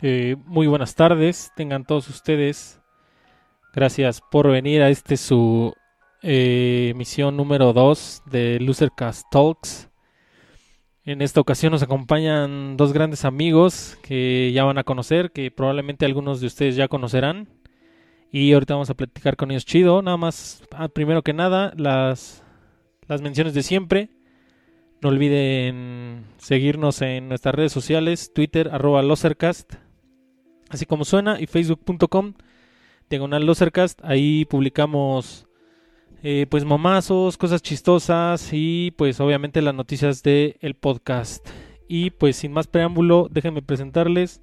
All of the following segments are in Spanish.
Eh, muy buenas tardes, tengan todos ustedes. Gracias por venir a este su eh, emisión número 2 de Losercast Talks. En esta ocasión nos acompañan dos grandes amigos que ya van a conocer, que probablemente algunos de ustedes ya conocerán. Y ahorita vamos a platicar con ellos chido. Nada más, ah, primero que nada, las, las menciones de siempre. No olviden seguirnos en nuestras redes sociales, Twitter, arroba Losercast, así como suena, y facebook.com, diagonal Losercast. Ahí publicamos eh, pues momazos, cosas chistosas y pues obviamente las noticias del el podcast. Y pues sin más preámbulo, déjenme presentarles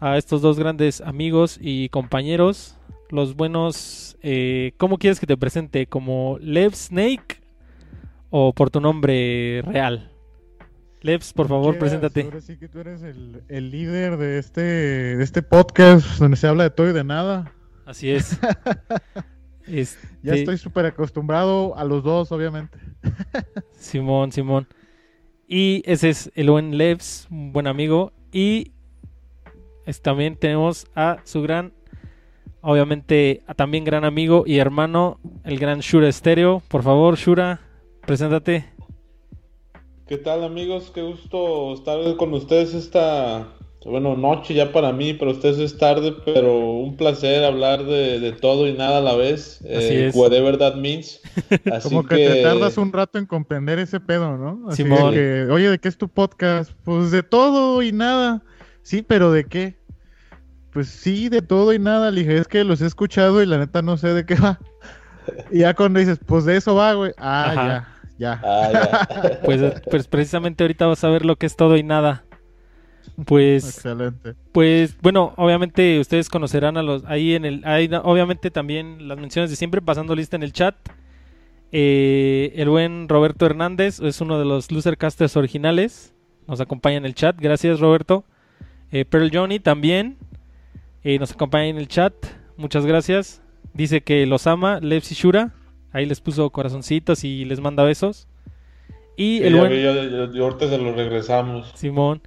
a estos dos grandes amigos y compañeros, los buenos... Eh, ¿Cómo quieres que te presente? ¿Como Lev Snake o por tu nombre real? Levs, por favor, preséntate. Ahora sí que tú eres el, el líder de este, de este podcast donde se habla de todo y de nada. Así es. Este, ya estoy súper acostumbrado a los dos, obviamente. Simón, Simón. Y ese es el buen Levs, un buen amigo. Y también tenemos a su gran, obviamente, a también gran amigo y hermano, el gran Shura Estéreo. Por favor, Shura, preséntate. ¿Qué tal amigos? Qué gusto estar con ustedes esta bueno, noche ya para mí, para ustedes es tarde, pero un placer hablar de, todo y nada a la vez. Así eh, Whatever that means. Como que, te tardas un rato en comprender ese pedo, ¿no? Así Que, oye, ¿de qué es tu podcast? Pues de todo y nada. Sí, pero ¿de qué? Pues sí, de todo y nada. Le dije, es que los he escuchado y la neta no sé de qué va. Y ya cuando dices, pues de eso va, güey. Ah, ya. Ya. Ah, ya. pues, pues precisamente ahorita vas a ver lo que es todo y nada. Pues, Excelente. Pues bueno, obviamente ustedes conocerán a los ahí en el, hay, obviamente también las menciones de siempre pasando lista en el chat. Eh, el buen Roberto Hernández es uno de los Losercasters originales, nos acompaña en el chat, gracias Roberto. Eh, Pearl Johnny también eh, nos acompaña en el chat, muchas gracias. Dice que los ama, Levsi Shura, ahí les puso corazoncitos y les manda besos. Y el buen... ahorita se lo regresamos. Simón.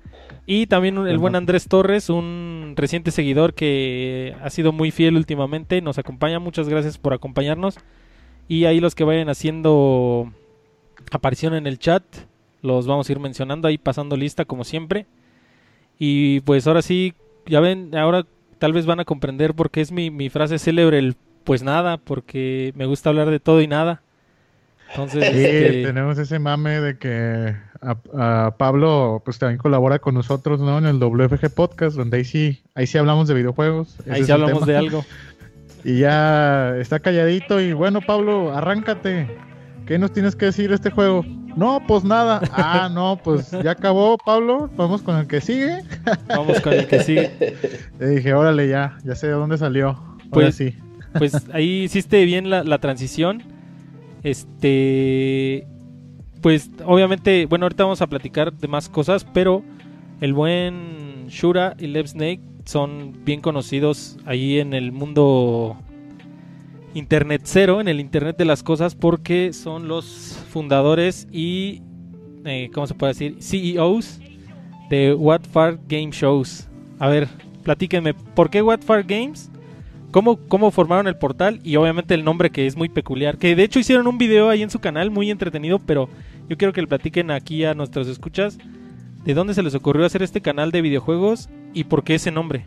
Y también el buen Andrés Torres, un reciente seguidor que ha sido muy fiel últimamente, nos acompaña. Muchas gracias por acompañarnos. Y ahí los que vayan haciendo aparición en el chat, los vamos a ir mencionando ahí pasando lista como siempre. Y pues ahora sí, ya ven, ahora tal vez van a comprender por qué es mi, mi frase célebre el pues nada, porque me gusta hablar de todo y nada. Entonces, este, tenemos ese mame de que a, Pablo pues también colabora con nosotros, ¿no? En el WFG Podcast, donde ahí sí, ahí sí hablamos de videojuegos. Ahí sí hablamos de algo. Y ya está calladito y bueno, Pablo, arráncate. ¿Qué nos tienes que decir de este juego? No, pues nada. Ah, no, pues ya acabó, Pablo. Vamos con el que sigue. Vamos con el que sigue. Le dije, órale, ya, ya sé de dónde salió. pues sí. Pues ahí hiciste bien la, transición este, pues obviamente, bueno, ahorita vamos a platicar de más cosas, pero el buen Shura y Lev Snake son bien conocidos ahí en el mundo internet cero, en el internet de las cosas, porque son los fundadores y, eh, ¿cómo se puede decir? CEOs de What Far Game Shows. A ver, platíquenme, ¿por qué What Far Games? Cómo, cómo formaron el portal y obviamente el nombre que es muy peculiar. Que de hecho hicieron un video ahí en su canal muy entretenido, pero yo quiero que le platiquen aquí a nuestros escuchas de dónde se les ocurrió hacer este canal de videojuegos y por qué ese nombre.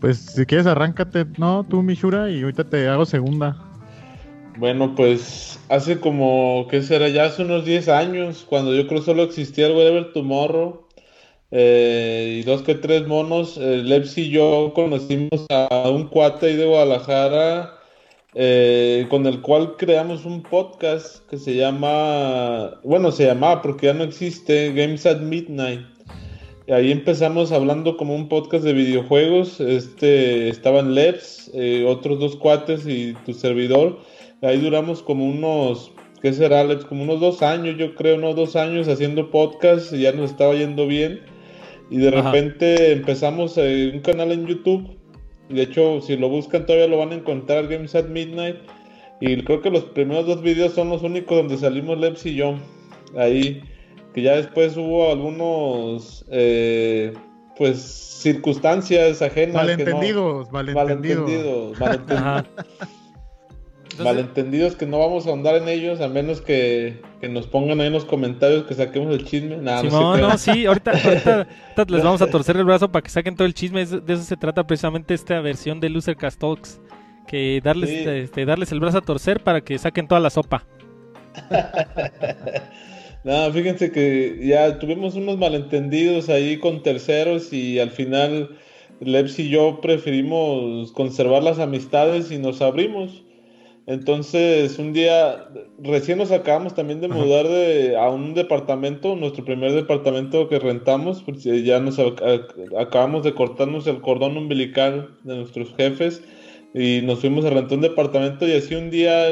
Pues si quieres arráncate, ¿no? Tú, Mishura, y ahorita te hago segunda. Bueno, pues hace como, ¿qué será? Ya hace unos 10 años, cuando yo creo solo existía el Whatever Tomorrow eh, y dos que tres monos. Eh, y yo conocimos a un cuate de Guadalajara eh, con el cual creamos un podcast que se llama, bueno, se llamaba porque ya no existe, Games at Midnight. Y ahí empezamos hablando como un podcast de videojuegos. Este estaban Lebs, eh, otros dos cuates y tu servidor. Ahí duramos como unos, ¿qué será, Alex? Como unos dos años, yo creo, unos dos años haciendo podcast y ya nos estaba yendo bien. Y de repente empezamos eh, un canal en YouTube. De hecho, si lo buscan todavía lo van a encontrar, Games at Midnight. Y creo que los primeros dos videos son los únicos donde salimos Leps y yo. Ahí. Que ya después hubo algunos... Eh, pues circunstancias ajenas. Malentendidos, malentendidos. Malentendidos, malentendidos que no vamos a ahondar en ellos a menos que, nos pongan ahí en los comentarios que saquemos el chisme. no, no, sí, ahorita, les vamos a torcer el brazo para que saquen todo el chisme. De eso se trata precisamente esta versión de Loser Cast Talks. Que darles, este, darles el brazo a torcer para que saquen toda la sopa. no, fíjense que ya tuvimos unos malentendidos ahí con terceros y al final Leps y yo preferimos conservar las amistades y nos abrimos. Entonces, un día, recién nos acabamos también de mudar de, a un departamento, nuestro primer departamento que rentamos, porque ya nos acabamos de cortarnos el cordón umbilical de nuestros jefes y nos fuimos a rentar un departamento y así un día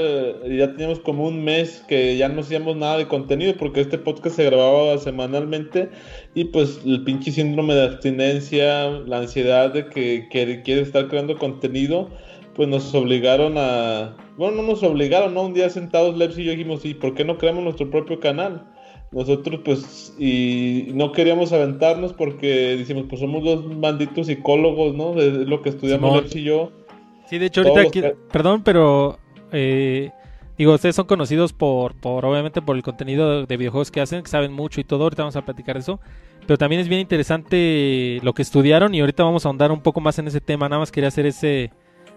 ya teníamos como un mes que ya no hacíamos nada de contenido porque este podcast se grababa semanalmente y pues el pinche síndrome de abstinencia, la ansiedad de que, que quiere estar creando contenido pues nos obligaron a... Bueno, no nos obligaron, ¿no? Un día sentados Leps y yo dijimos, ¿y por qué no creamos nuestro propio canal? Nosotros pues y no queríamos aventarnos porque decimos, pues somos dos banditos psicólogos, ¿no? Es lo que estudiamos Leps y yo. Sí, de hecho ahorita, aquí, perdón, pero... Eh, digo, ustedes son conocidos por, por, obviamente, por el contenido de videojuegos que hacen, que saben mucho y todo, ahorita vamos a platicar de eso. Pero también es bien interesante lo que estudiaron y ahorita vamos a ahondar un poco más en ese tema. Nada más quería hacer ese,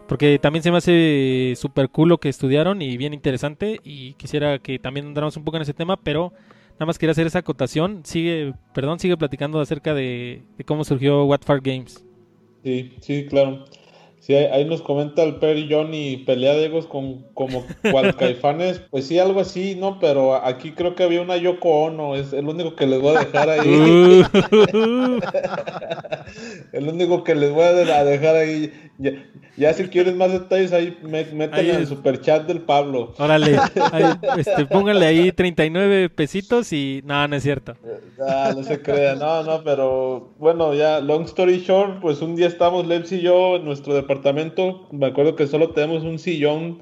porque también se me hace súper cool lo que estudiaron y bien interesante. Y quisiera que también andáramos un poco en ese tema, pero nada más quería hacer esa acotación. Sigue, perdón, sigue platicando acerca de, de cómo surgió What Far Games. Sí, sí, claro. Sí, ahí nos comenta el Perry Johnny pelea de egos con como cual caifanes, pues sí, algo así, ¿no? Pero aquí creo que había una Yoko Ono, es el único que les voy a dejar ahí. el único que les voy a dejar ahí. Ya, si quieres más detalles ahí, métanle en el super chat del Pablo. Órale, este, pónganle ahí 39 pesitos y nada, no, es cierto. Ah, no se crea, no, no, pero bueno, ya, long story short, pues un día estamos Leps y yo en nuestro departamento departamento, me acuerdo que solo tenemos un sillón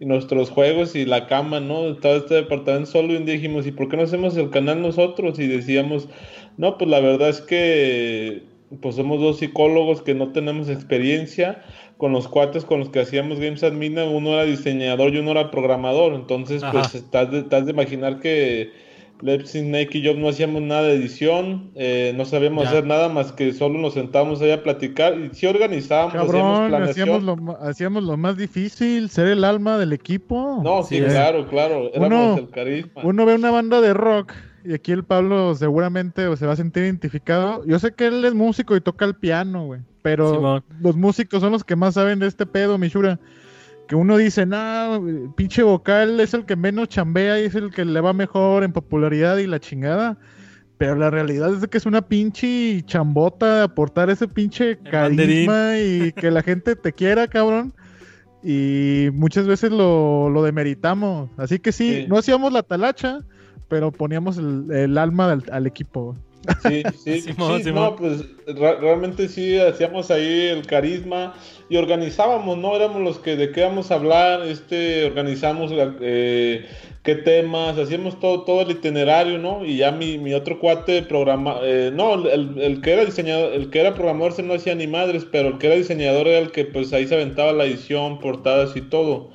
y nuestros juegos y la cama, ¿no? Estaba este departamento solo y un día dijimos, ¿y por qué no hacemos el canal nosotros? Y decíamos, no, pues la verdad es que pues somos dos psicólogos que no tenemos experiencia con los cuates con los que hacíamos Games Admin, uno era diseñador y uno era programador, entonces pues estás de imaginar que Lepsin, Snake y yo no hacíamos nada de edición, eh, no sabíamos hacer nada más que solo nos sentábamos ahí a platicar y sí organizábamos, Cabrón, hacíamos, lo, hacíamos lo más difícil, ser el alma del equipo. No, sí, claro, claro, éramos el carisma. Uno ve una banda de rock y aquí el Pablo seguramente se va a sentir identificado. Yo sé que él es músico y toca el piano, güey, pero los músicos son los que más saben de este pedo, Mishura que uno dice, no, pinche vocal es el que menos chambea y es el que le va mejor en popularidad y la chingada. Pero la realidad es que es una pinche chambota aportar ese pinche carisma y que la gente te quiera, cabrón. Y muchas veces lo, lo demeritamos. Así que sí, no hacíamos la talacha, pero poníamos el, alma al equipo. Sí, sí, sí, no, pues realmente sí hacíamos ahí el carisma y organizábamos, ¿no? Éramos los que de qué vamos a hablar, este, organizamos eh, qué temas, hacíamos todo, todo el itinerario, ¿no? Y ya mi, mi otro cuate programa, eh, no, el, el, que era diseñador, el que era programador se no hacía ni madres, pero el que era diseñador era el que pues ahí se aventaba la edición, portadas y todo.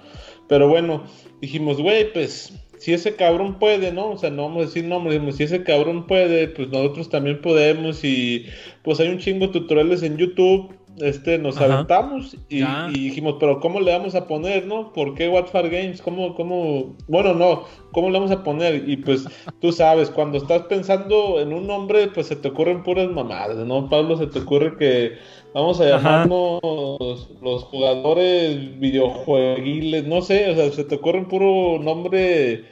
Pero bueno, dijimos, güey, pues si ese cabrón puede, ¿no? O sea, no vamos a decir nombres, si ese cabrón puede, pues nosotros también podemos y pues hay un chingo de tutoriales en YouTube, este, nos aventamos y, dijimos, pero ¿cómo le vamos a poner, no? ¿Por qué What Games? ¿Cómo, cómo, bueno, no, ¿cómo le vamos a poner? Y pues tú sabes, cuando estás pensando en un nombre, pues se te ocurren puras mamadas, ¿no? Pablo, se te ocurre que vamos a llamarnos los jugadores videojueguiles, no sé, o sea, se te ocurre un puro nombre,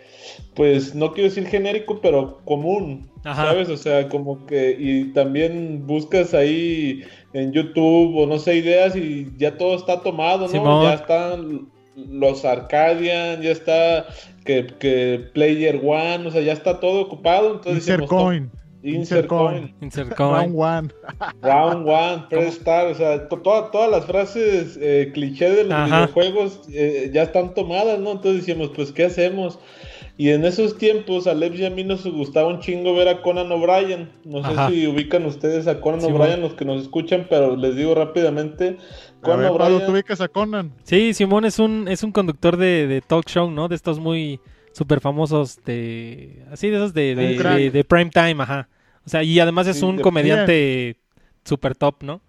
pues no quiero decir genérico, pero común, ¿sabes? O sea, como que, y también buscas ahí en YouTube o no sé, ideas y ya todo está tomado, ¿no? Ya están los Arcadian, ya está que, que, Player One, o sea, ya está todo ocupado, entonces... Coin. Insert coin. Round one. Round one, press start. O sea, todas las frases eh, cliché de los videojuegos eh, ya están tomadas, ¿no? Entonces decimos, pues, ¿qué hacemos? Y en esos tiempos a Lev y a mí nos gustaba un chingo ver a Conan O'Brien. No sé si ubican ustedes a Conan O'Brien, los que nos escuchan, pero les digo rápidamente. Conan O'Brien... ¿tú ubicas a Conan? Sí, Simón es un, es un conductor de, talk show, ¿no? De estos muy súper famosos de... Así de esos de, de, prime time, ajá. O sea, y además es un comediante super top, ¿no?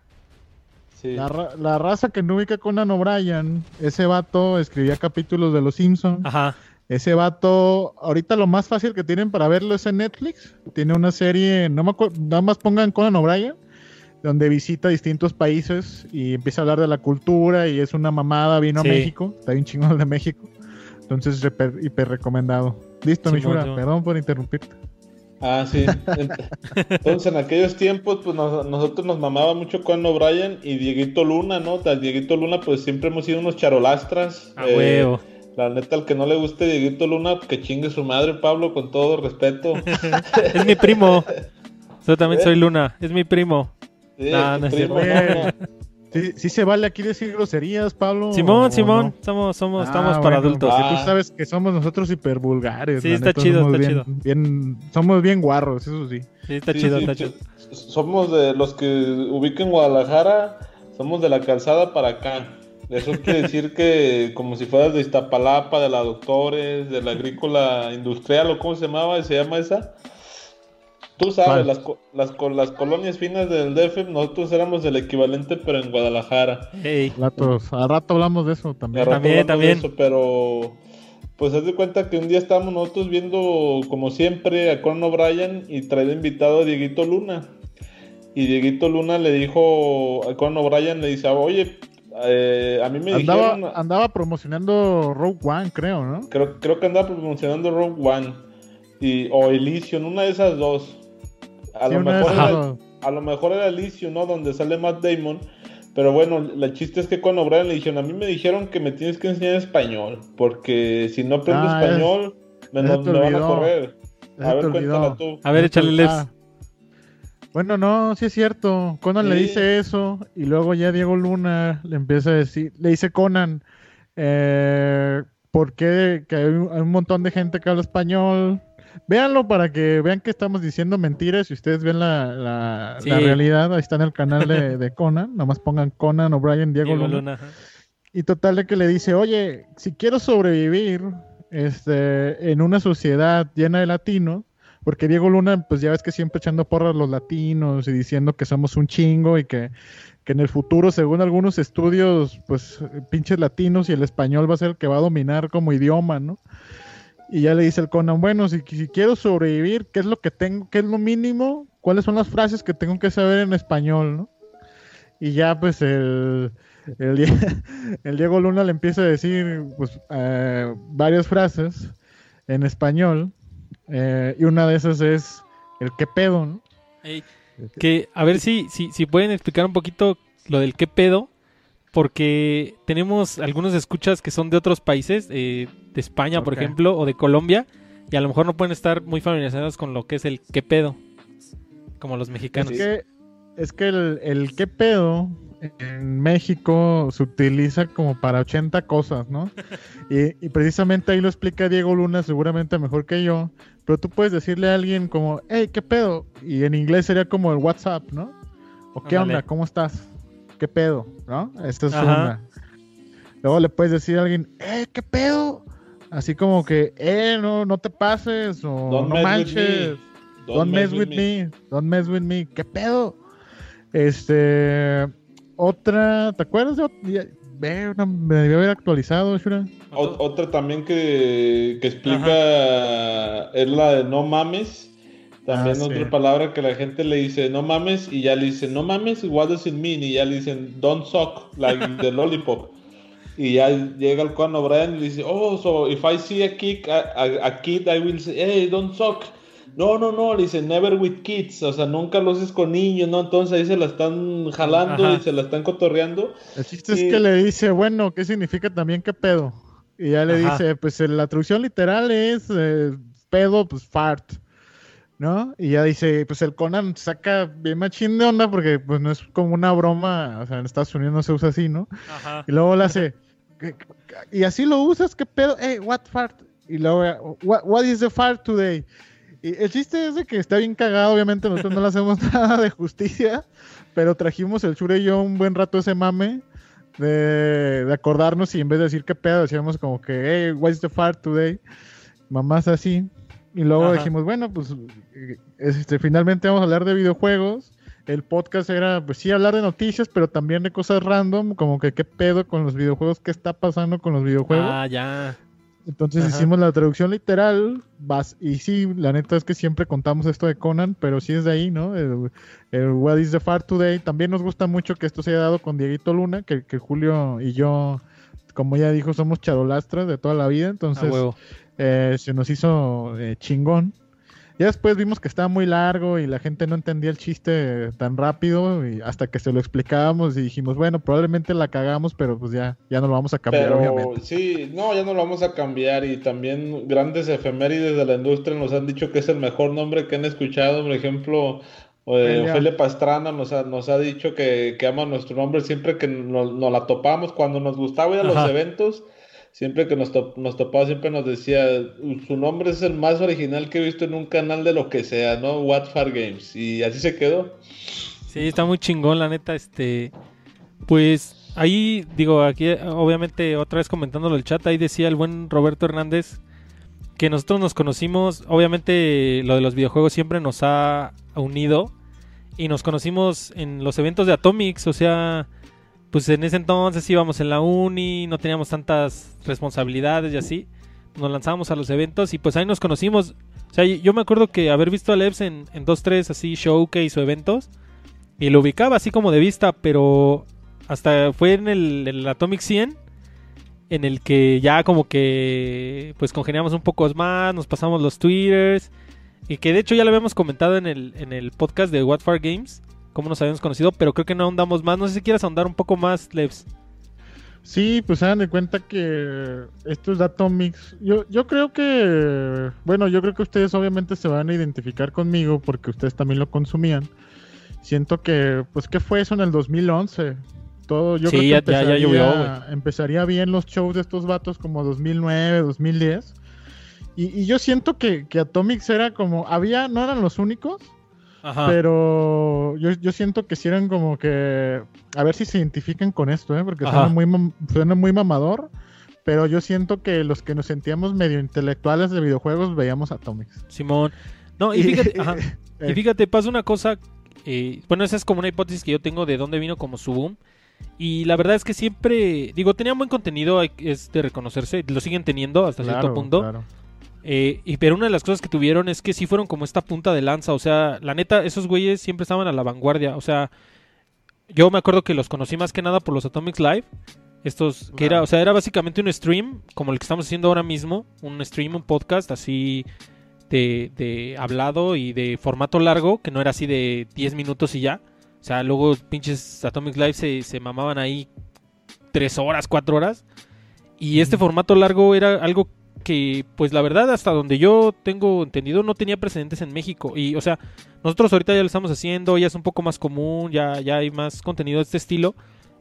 La, la, raza que no ubica a Conan O'Brien, ese vato escribía capítulos de Los Simpsons. Ajá. Ese vato, ahorita lo más fácil que tienen para verlo es en Netflix. Tiene una serie, no me acuerdo, nada más pongan Conan O'Brien, donde visita distintos países y empieza a hablar de la cultura y es una mamada, vino a México, está bien chingón de México. Entonces, hiper, recomendado. Listo, mi chura, perdón por interrumpirte. Ah, sí. Entonces, en aquellos tiempos, pues nosotros nos mamaba mucho Conan O'Brien y Dieguito Luna, ¿no? Dieguito Luna, pues siempre hemos sido unos charolastras. A huevo la neta, al que no le guste Dieguito Luna, que chingue su madre, Pablo, con todo respeto. es mi primo. Yo también soy Luna, es mi primo. Sí, sí, se vale aquí decir groserías, Pablo. Simón, Simón, somos, somos, ah, estamos para adultos. Tú sabes que somos nosotros hiper vulgares. Sí, está chido, está chido. Bien, somos bien guarros, eso sí. Sí, está chido, está chido. Somos de los que ubiquen Guadalajara, somos de la calzada para acá. Eso quiere decir que como si fueras de Iztapalapa, de la Doctores, de la Agrícola Industrial, o cómo se llamaba, se llama esa. Tú sabes, las, las, las, colonias finas del DF, nosotros éramos el equivalente, pero en Guadalajara. Hey. a rato hablamos de eso también. También, también. Eso, pero pues haz de cuenta que un día estábamos nosotros viendo, como siempre, a Conan O'Brien y trae invitado a Dieguito Luna. Y Dieguito Luna le dijo a Conan O'Brien, le dice, oye, eh, a mí me andaba, dijeron... Andaba promocionando Rogue One, creo, ¿no? Creo, creo que andaba promocionando Rogue One. Y, o Elysium, una de esas dos. A, lo, mejor era, a lo mejor era Elysium, ¿no? Donde sale Matt Damon. Pero bueno, la chiste es que cuando Brian le dijeron, a mí me dijeron que me tienes que enseñar español. Porque si no aprendo ah, español, me, me, van a correr. A ver, cuéntala tú. A ver, échale ah, bueno, no, sí es cierto. Conan le dice eso y luego ya Diego Luna le empieza a decir, le dice Conan, eh, ¿por qué que hay un, montón de gente que habla español? Véanlo para que vean que estamos diciendo mentiras y ustedes ven la, realidad. Ahí está en el canal de, Conan. Nomás pongan Conan o Brian Diego, Luna. y total de que le dice, oye, si quiero sobrevivir este, en una sociedad llena de latinos, porque Diego Luna, pues ya ves que siempre echando porras los latinos y diciendo que somos un chingo y que, en el futuro, según algunos estudios, pues pinches latinos y el español va a ser el que va a dominar como idioma, ¿no? Y ya le dice el Conan, bueno, si, si quiero sobrevivir, ¿qué es lo que tengo, qué es lo mínimo? ¿Cuáles son las frases que tengo que saber en español, no? Y ya pues el, el, Diego Luna le empieza a decir pues eh, varias frases en español eh, y una de esas es el qué pedo, ¿no? que a ver si, si, si pueden explicar un poquito lo del qué pedo, porque tenemos algunos escuchas que son de otros países, eh, de España, por ejemplo, o de Colombia, y a lo mejor no pueden estar muy familiarizados con lo que es el qué pedo, como los mexicanos. Es que, es que el, el qué pedo en México se utiliza como para 80 cosas, ¿no? Y, precisamente ahí lo explica Diego Luna, seguramente mejor que yo. Pero tú puedes decirle a alguien como, hey, ¿qué pedo? Y en inglés sería como el WhatsApp, ¿no? O qué onda, ¿cómo estás? ¿Qué pedo? ¿No? Esta es una. Luego le puedes decir a alguien, hey, ¿qué pedo? Así como que, eh, no, no te pases, o no manches. Don't, mess, with, me. Don't mess with me. ¿Qué pedo? Este otra, ¿te acuerdas? De, me debió haber actualizado, Shura. Otra también que, que explica es la de no mames. También ah, otra palabra que la gente le dice no mames y ya le dice no mames, what does it mean? Y ya le dicen don't suck, like the lollipop. Y ya llega el Conan O'Brien y le dice, oh, so if I see a, kick, a, kid, I will say, hey, don't suck. No, no, no, le dice never with kids, o sea, nunca lo haces con niños, ¿no? Entonces ahí se la están jalando y se la están cotorreando. El chiste es que le dice, bueno, ¿qué significa también qué pedo? Y ya le dice, pues la traducción literal es eh, pedo, pues fart, ¿no? Y ya dice, pues el Conan saca bien machín de onda porque pues no es como una broma, o sea, en Estados Unidos no se usa así, ¿no? Ajá. Y luego le hace, y así lo usas, ¿qué pedo? Hey, what fart? y luego, what, is the fart today? Y el chiste es de que está bien cagado, obviamente nosotros no le hacemos nada de justicia, pero trajimos el Shure y yo un buen rato ese mame de, acordarnos y en vez de decir qué pedo, decíamos como que, hey, what is the fart today? Mamás así. Y luego dijimos, bueno, pues este, finalmente vamos a hablar de videojuegos. El podcast era, pues sí, hablar de noticias, pero también de cosas random, como que qué pedo con los videojuegos, qué está pasando con los videojuegos. Ah, ya. Entonces hicimos la traducción literal, y sí, la neta es que siempre contamos esto de Conan, pero sí es de ahí, ¿no? El, What is the Far Today. También nos gusta mucho que esto se haya dado con Dieguito Luna, que, que Julio y yo, como ya dijo, somos charolastras de toda la vida, entonces eh, se nos hizo eh, chingón. Ya después vimos que estaba muy largo y la gente no entendía el chiste tan rápido y hasta que se lo explicábamos y dijimos, bueno, probablemente la cagamos, pero pues ya, ya no lo vamos a cambiar, pero, Sí, no, ya no lo vamos a cambiar y también grandes efemérides de la industria nos han dicho que es el mejor nombre que han escuchado, por ejemplo, eh, Ofelia Pastrana nos ha, nos ha dicho que, que ama nuestro nombre siempre que nos, la topamos, cuando nos gustaba ir a los eventos siempre que nos, nos topaba, siempre nos decía, su nombre es el más original que he visto en un canal de lo que sea, ¿no? What Far Games. Y así se quedó. Sí, está muy chingón, la neta, este... Pues ahí, digo, aquí obviamente otra vez comentándolo el chat, ahí decía el buen Roberto Hernández que nosotros nos conocimos, obviamente lo de los videojuegos siempre nos ha unido y nos conocimos en los eventos de Atomics, o sea, pues en ese entonces íbamos en la uni, no teníamos tantas responsabilidades y así. Nos lanzábamos a los eventos y pues ahí nos conocimos. O sea, yo me acuerdo que haber visto a Lebs en, en dos, tres así showcase o eventos y lo ubicaba así como de vista, pero hasta fue en el, Atomic 100 en el que ya como que pues congeniamos un poco más, nos pasamos los twitters y que de hecho ya lo habíamos comentado en el, en el podcast de What Far Games cómo nos habíamos conocido, pero creo que no ahondamos más. No sé si quieres ahondar un poco más, Levs. Sí, pues se dan de cuenta que esto es Atomics. Yo, yo creo que, bueno, yo creo que ustedes obviamente se van a identificar conmigo porque ustedes también lo consumían. Siento que, pues, ¿qué fue eso en el 2011? Todo, yo creo que empezaría, empezaría bien los shows de estos vatos como 2009, 2010. Y, y yo siento que, que Atomics era como, había, no eran los únicos, pero yo, yo siento que si eran como que. A ver si se identifican con esto, ¿eh? Porque suena muy, suena muy mamador. Pero yo siento que los que nos sentíamos medio intelectuales de videojuegos veíamos Atomics. Simón. No, y fíjate, y fíjate pasa una cosa. Eh, bueno, esa es como una hipótesis que yo tengo de dónde vino como su boom. Y la verdad es que siempre, digo, tenían buen contenido, es de reconocerse, lo siguen teniendo hasta cierto punto. Claro. Eh, y, pero una de las cosas que tuvieron es que sí fueron como esta punta de lanza. O sea, la neta, esos güeyes siempre estaban a la vanguardia. O sea, yo me acuerdo que los conocí más que nada por los Atomics Live. Estos, que era, o sea, era básicamente un stream, como el que estamos haciendo ahora mismo. Un stream, un podcast así de, de hablado y de formato largo, que no era así de 10 minutos y ya. O sea, luego pinches Atomics Live se, se mamaban ahí 3 horas, 4 horas. Y este formato largo era algo que pues la verdad hasta donde yo tengo entendido no tenía precedentes en México. Y o sea nosotros ahorita ya lo estamos haciendo ya es un poco más común ya ya hay más contenido de este estilo.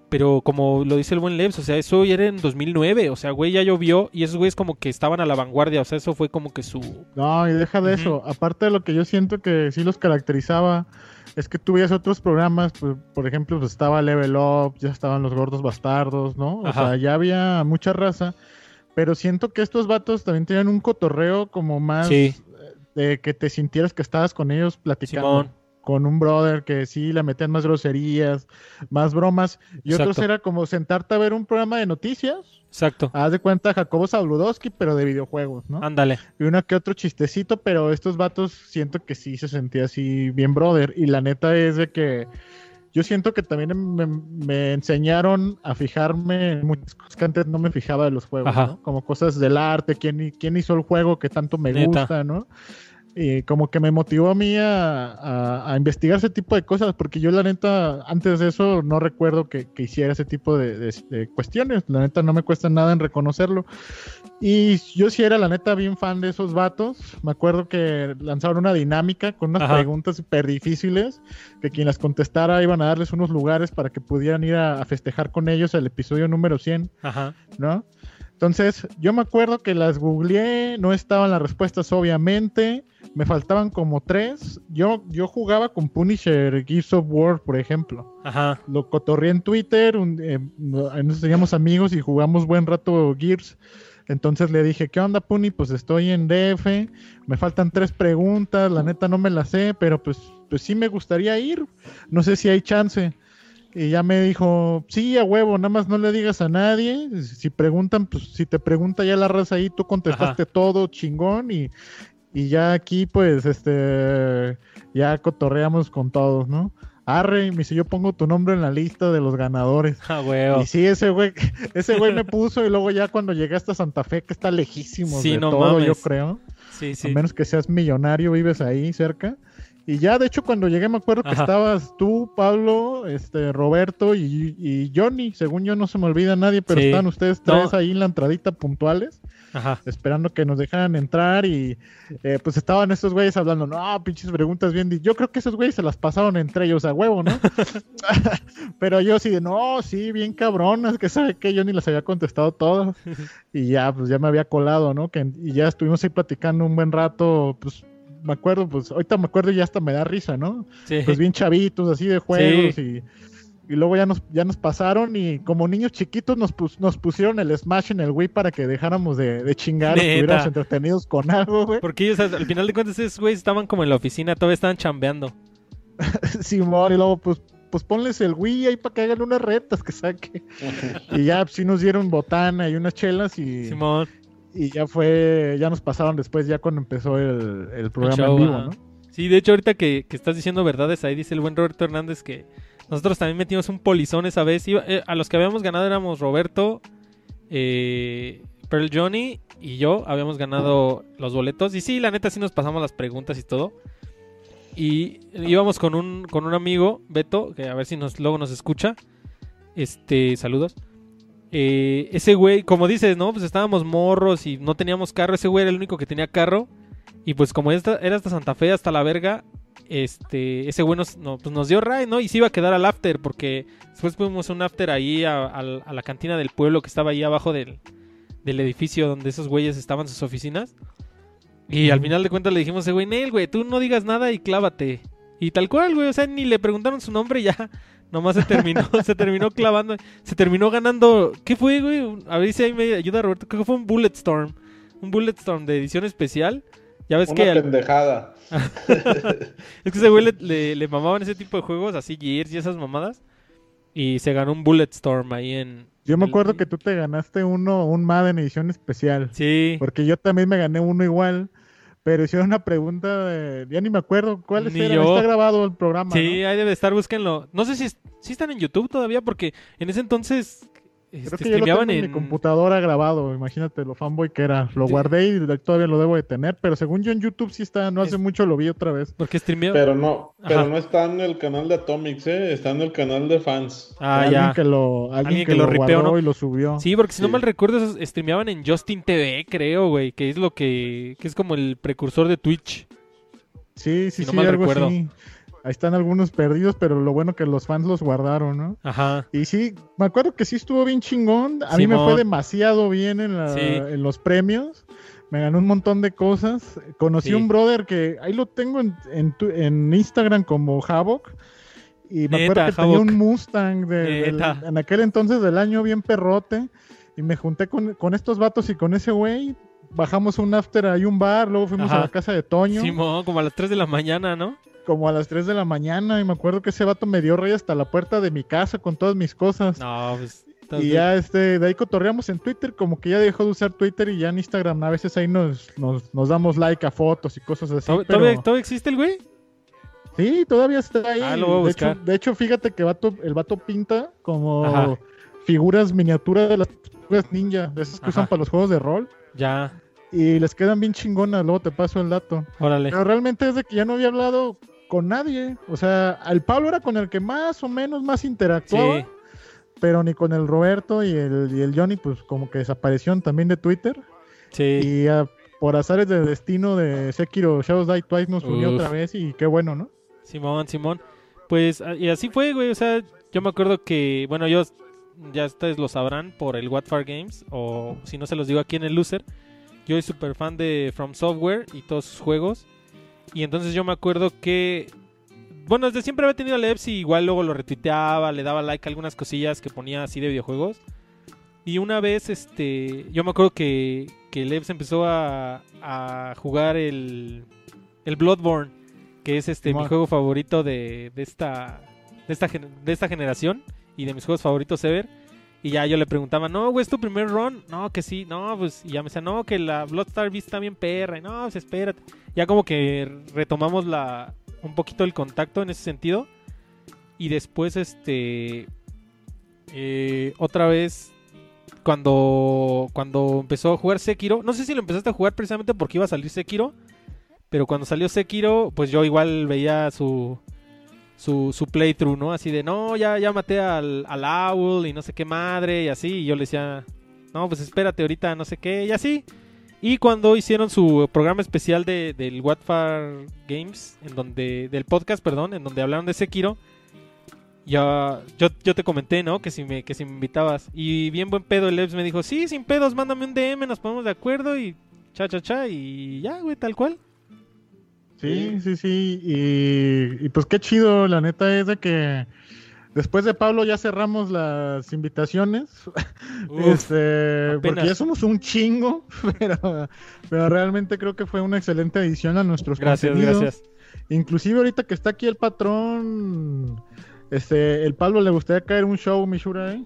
Pero como lo dice el buen Lebs o sea eso ya era en 2009 o sea güey ya llovió y esos güeyes como que estaban a la vanguardia o sea eso fue como que su no y deja de eso. Aparte de lo que yo siento que sí los caracterizaba es que tú otros programas, pues, por ejemplo, pues estaba Level Up, ya estaban los gordos bastardos, ¿no? O sea, ya había mucha raza pero siento que estos vatos también tenían un cotorreo como más de que te sintieras que estabas con ellos platicando. Con un brother que sí le metían más groserías, más bromas. Y otros era como sentarte a ver un programa de noticias. Exacto. Haz de cuenta Jacobo Sabludowski, pero de videojuegos, ¿no? Ándale. Y uno que otro chistecito, pero estos vatos siento que sí se sentía así bien brother. Y la neta es de que yo siento que también me, enseñaron a fijarme en muchas cosas que antes no me fijaba de los juegos, ¿no? Como cosas del arte, quién, quién hizo el juego que tanto me gusta, ¿no? Y como que me motivó a mí a, investigar ese tipo de cosas, porque yo la neta, antes de eso, no recuerdo que, hiciera ese tipo de, cuestiones. La neta no me cuesta nada en reconocerlo. Y yo sí era la neta bien fan de esos vatos. Me acuerdo que lanzaron una dinámica con unas preguntas súper difíciles, que quien las contestara iban a darles unos lugares para que pudieran ir a, festejar con ellos el episodio número 100, Ajá. ¿no? Entonces, yo me acuerdo que las googleé, no estaban las respuestas obviamente, me faltaban como tres. Yo, yo jugaba con Punisher, Gears of War, por ejemplo. Ajá. Lo cotorré en Twitter, eh, nos teníamos amigos y jugamos buen rato Gears. Entonces le dije, ¿qué onda, Puni? Pues estoy en DF, me faltan tres preguntas, la neta no me las sé, pero pues, pues sí me gustaría ir. No sé si hay chance. Y ya me dijo, sí, a huevo, nada más no le digas a nadie. Si preguntan, pues si te pregunta ya la raza ahí, tú contestaste todo chingón y, y ya aquí pues este ya cotorreamos con todos, ¿no? Arre, me dice, yo pongo tu nombre en la lista de los ganadores. Ah. Y sí, ese güey, ese güey me puso y luego ya cuando llegué hasta Santa Fe, que está lejísimo de todo, yo creo. Sí, sí. A menos que seas millonario, vives ahí cerca. Y ya, de hecho, cuando llegué me acuerdo que estabas tú, Pablo, este, Roberto y, Johnny. Según yo no se me olvida nadie, pero están ustedes tres ahí en la entradita puntuales. Esperando que nos dejaran entrar y eh, pues estaban estos güeyes hablando, no, pinches preguntas bien. Yo creo que esos güeyes se las pasaron entre ellos a huevo, ¿no? pero yo sí de, no, sí, bien cabronas, que sabe que yo ni las había contestado todas. y ya, pues ya me había colado, ¿no? Que, y ya estuvimos ahí platicando un buen rato, pues me acuerdo, pues ahorita me acuerdo y ya hasta me da risa, ¿no? Pues bien chavitos, así de juegos y, y, luego ya nos, ya nos pasaron y como niños chiquitos nos, nos pusieron el Smash en el Wii para que dejáramos de, de chingar, estuviéramos entretenidos con algo, güey. Porque ellos al final de cuentas esos güeyes estaban como en la oficina, todavía estaban chambeando. Simón, y luego pues pues ponles el Wii ahí para que hagan unas retas que saque. y ya, pues, sí nos dieron botana y unas chelas y, Simón y ya fue, ya nos pasaron después, ya cuando empezó el, programa en vivo, ¿no? Sí, de hecho, ahorita que, estás diciendo verdades, ahí dice el buen Roberto Hernández que nosotros también metimos un polizón esa vez. Eh, a los que habíamos ganado éramos Roberto, eh, Pearl Johnny y yo. Habíamos ganado los boletos. Y sí, la neta, sí nos pasamos las preguntas y todo. Y íbamos con un, con un amigo, Beto, que a ver si nos, luego nos escucha. Este, saludos. Eh, ese güey, como dices, ¿no? Pues estábamos morros y no teníamos carro. Ese güey era el único que tenía carro. Y pues como esta, era hasta Santa Fe, hasta la verga, este, ese güey nos, no, pues nos dio ray, ¿no? Y se iba a quedar al after, porque después fuimos un after ahí a, la cantina del pueblo que estaba ahí abajo del, edificio donde esos güeyes estaban sus oficinas. Y al final de cuentas le dijimos, güey, Nel, güey, tú no digas nada y clávate. Y tal cual, güey, o sea, ni le preguntaron su nombre ya Nomás se terminó, se terminó clavando, se terminó ganando. ¿Qué fue, güey? A ver si ahí me ayuda Roberto. Creo que fue un Bulletstorm. Un Bulletstorm de edición especial. Ya ves Una que. pendejada. es que ese güey le, le, mamaban ese tipo de juegos, así Gears y esas mamadas. Y se ganó un Bulletstorm ahí en. Yo me acuerdo que tú te ganaste uno, un Madden edición especial. Sí. Porque yo también me gané uno igual. Pero hicieron una pregunta, de, ya ni me acuerdo cuál es. Está grabado el programa. Sí, ahí debe estar, búsquenlo. No sé si, si están en YouTube todavía, porque en ese entonces Creo este, que yo lo tengo en... mi computadora grabado, imagínate lo fanboy que era. Lo guardé y todavía lo debo de tener, pero según yo en YouTube sí está, no hace mucho lo vi otra vez. Porque streameó. Pero no, pero no está en el canal de Atomics, eh, está en el canal de fans. Ah, alguien ya. Que lo, alguien, que, lo, ripeó, y lo subió. Sí, porque si no mal recuerdo, streameaban en Justin TV, creo, güey, que es lo que, que es como el precursor de Twitch. Sí, sí, sí, algo así. Ahí están algunos perdidos, pero lo bueno que los fans los guardaron, ¿no? Ajá. Y sí, me acuerdo que sí estuvo bien chingón. A mí me fue demasiado bien en, los premios. Me ganó un montón de cosas. Conocí un brother que ahí lo tengo en, en, Instagram como Havoc. Y me acuerdo que tenía un Mustang de, en aquel entonces del año bien perrote. Y me junté con, con estos vatos y con ese güey. Bajamos un after ahí, un bar. Luego fuimos a la casa de Toño. Sí, como a las 3 de la mañana, ¿no? Como a las 3 de la mañana y me acuerdo que ese vato me dio rey hasta la puerta de mi casa con todas mis cosas. No, pues... Y ya este, de ahí cotorreamos en Twitter, como que ya dejó de usar Twitter y ya en Instagram a veces ahí nos, nos, damos like a fotos y cosas así. ¿Todavía, existe el güey? Sí, todavía está ahí. Ah, lo voy a buscar. De, hecho, de hecho, fíjate que el vato pinta como figuras miniaturas de las figuras ninja, de esas que usan para los juegos de rol. Ya. Y les quedan bien chingonas, luego te paso el dato. Órale. Pero realmente es de que ya no había hablado con nadie. O sea, al Pablo era con el que más o menos más interactuaba. Pero ni con el Roberto y el, y el Johnny, pues como que desaparecieron también de Twitter. Sí. Y ah, por azares de destino de Sekiro Shadows Die Twice nos unió otra vez y qué bueno, ¿no? Simón, Simón. Pues, y así fue, güey. O sea, yo me acuerdo que, bueno, yo ya ustedes lo sabrán por el What Games, o si no se los digo aquí en el Loser. Yo soy súper fan de From Software y todos sus juegos. Y entonces yo me acuerdo que. Bueno, desde siempre había tenido Lebs y igual luego lo retuiteaba, le daba like a algunas cosillas que ponía así de videojuegos. Y una vez, este. Yo me acuerdo que, que Lebs empezó a, a jugar el. El Bloodborne, que es este mi juego favorito de, de esta. De esta, de esta generación y de mis juegos favoritos ever. Y ya yo le preguntaba, no, güey, ¿es tu primer run? No, que sí, no, pues, y ya me decía, no, que la Bloodstar Beast está bien perra, y no, pues espérate. Ya como que retomamos la un poquito el contacto en ese sentido. Y después, este, eh, otra vez, cuando, cuando empezó a jugar Sekiro, no sé si lo empezaste a jugar precisamente porque iba a salir Sekiro, pero cuando salió Sekiro, pues yo igual veía su, su, su playthrough, ¿no? Así de, no, ya, ya maté al, al Owl y no sé qué madre y así. Y yo le decía, no, pues espérate ahorita, no sé qué, y así. Y cuando hicieron su programa especial de, del What Games, en donde, del podcast, perdón, en donde hablaron de Sekiro, ya, yo, yo te comenté, ¿no? Que si, me, que si me invitabas. Y bien buen pedo, el Evs me dijo, sí, sin pedos, mándame un DM, nos ponemos de acuerdo y cha, cha, cha, y ya, güey, tal cual. Sí, sí, sí. Y, pues qué chido, la neta es de que después de Pablo ya cerramos las invitaciones. este, porque ya somos un chingo, pero, pero, realmente creo que fue una excelente edición a nuestros gracias, Gracias. Inclusive ahorita que está aquí el patrón, este, el Pablo le gustaría caer un show, Mishura, ¿eh?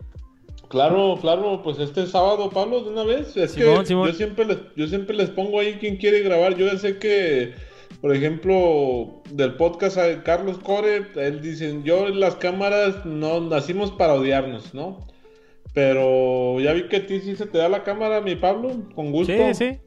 Claro, claro, pues este sábado, Pablo, de una vez. Es que yo siempre les, yo siempre les pongo ahí quien quiere grabar. Yo ya sé que por ejemplo, del podcast a Carlos Core, él dice, yo en las cámaras no nacimos para odiarnos, ¿no? Pero ya vi que a ti sí se te da la cámara, mi Pablo, con gusto. Sí, sí.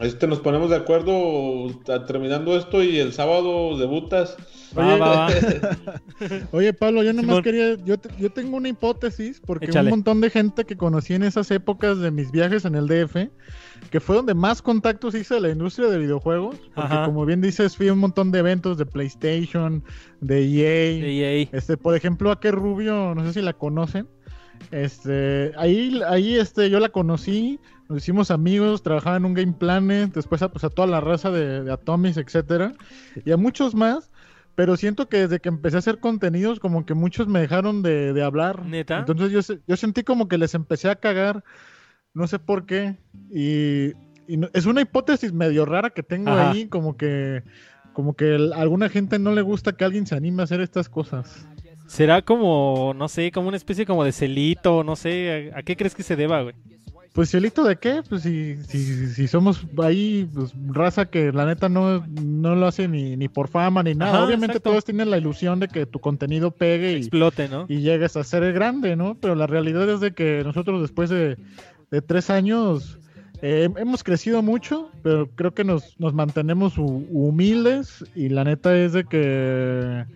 Este, nos ponemos de acuerdo terminando esto y el sábado debutas. Oye, Pablo, yo nomás quería, yo, yo tengo una hipótesis, porque un montón de gente que conocí en esas épocas de mis viajes en el DF, que fue donde más contactos hice de la industria de videojuegos, porque como bien dices, fui a un montón de eventos de PlayStation, de EA, EA. este, por ejemplo, a qué Rubio, no sé si la conocen, este, ahí, ahí, este, yo la conocí, nos hicimos amigos, trabajaba en un Game Planet, después a, pues, a toda la raza de, de Atomis, etcétera, y a muchos más. Pero siento que desde que empecé a hacer contenidos, como que muchos me dejaron de, hablar. ¿Neta? Entonces yo, yo sentí como que les empecé a cagar, no sé por qué. Y, es una hipótesis medio rara que tengo ahí, como que, como que a alguna gente no le gusta que alguien se anime a hacer estas cosas. Será como, no sé, como una especie como de celito, no sé, ¿a, qué crees que se deba, güey? Pues cielito de qué, pues si, si, si somos ahí, pues raza que la neta no, no lo hace ni, ni por fama ni nada. Obviamente todos tienen la ilusión de que tu contenido pegue y explote, ¿no? Y llegues a ser grande, ¿no? Pero la realidad es de que nosotros después de, tres años eh, hemos crecido mucho, pero creo que nos, nos mantenemos humildes y la neta es de que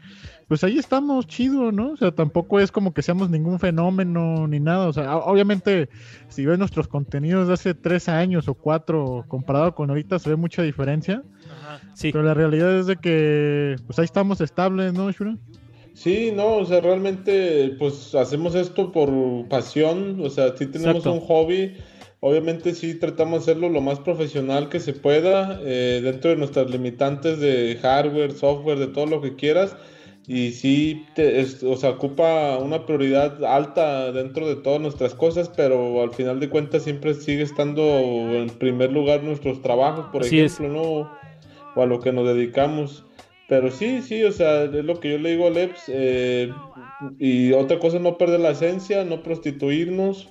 pues ahí estamos chido, ¿no? O sea, tampoco es como que seamos ningún fenómeno ni nada. O sea, obviamente, si ves nuestros contenidos de hace tres años o cuatro comparado con ahorita, se ve mucha diferencia. Ajá, sí. Pero la realidad es de que, pues ahí estamos estables, ¿no, Shura? Sí, no, o sea, realmente, pues hacemos esto por pasión. O sea, sí tenemos un hobby. Obviamente sí tratamos de hacerlo lo más profesional que se pueda, eh, dentro de nuestras limitantes de hardware, software, de todo lo que quieras y sí, te, o sea, ocupa una prioridad alta dentro de todas nuestras cosas, pero al final de cuentas siempre sigue estando en primer lugar nuestros trabajos, por ejemplo, ¿no? O a lo que nos dedicamos. Pero sí, sí, o sea, es lo que yo le digo a Leps. Eh, y otra cosa, no perder la esencia, no prostituirnos.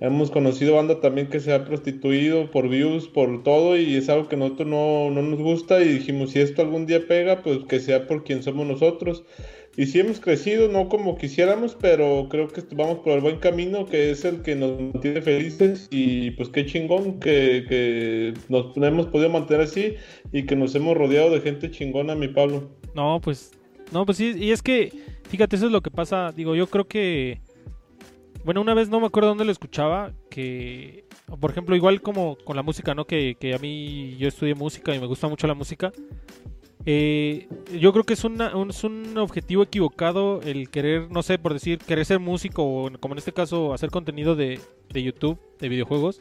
Hemos conocido banda también que se ha prostituido por views, por todo, y es algo que nosotros no, no, nos gusta. Y dijimos, si esto algún día pega, pues que sea por quien somos nosotros. Y sí hemos crecido, no como quisiéramos, pero creo que vamos por el buen camino, que es el que nos mantiene felices. Y pues qué chingón que, que nos hemos podido mantener así y que nos hemos rodeado de gente chingona, mi Pablo. No, pues, no, pues sí, y es que, fíjate, eso es lo que pasa. Digo, yo creo que bueno, una vez no me acuerdo dónde lo escuchaba, que, por ejemplo, igual como con la música, ¿no? Que, que a mí yo estudié música y me gusta mucho la música. Eh, yo creo que es, una, un, es un objetivo equivocado el querer, no sé, por decir, querer ser músico o como en este caso hacer contenido de, de YouTube, de videojuegos,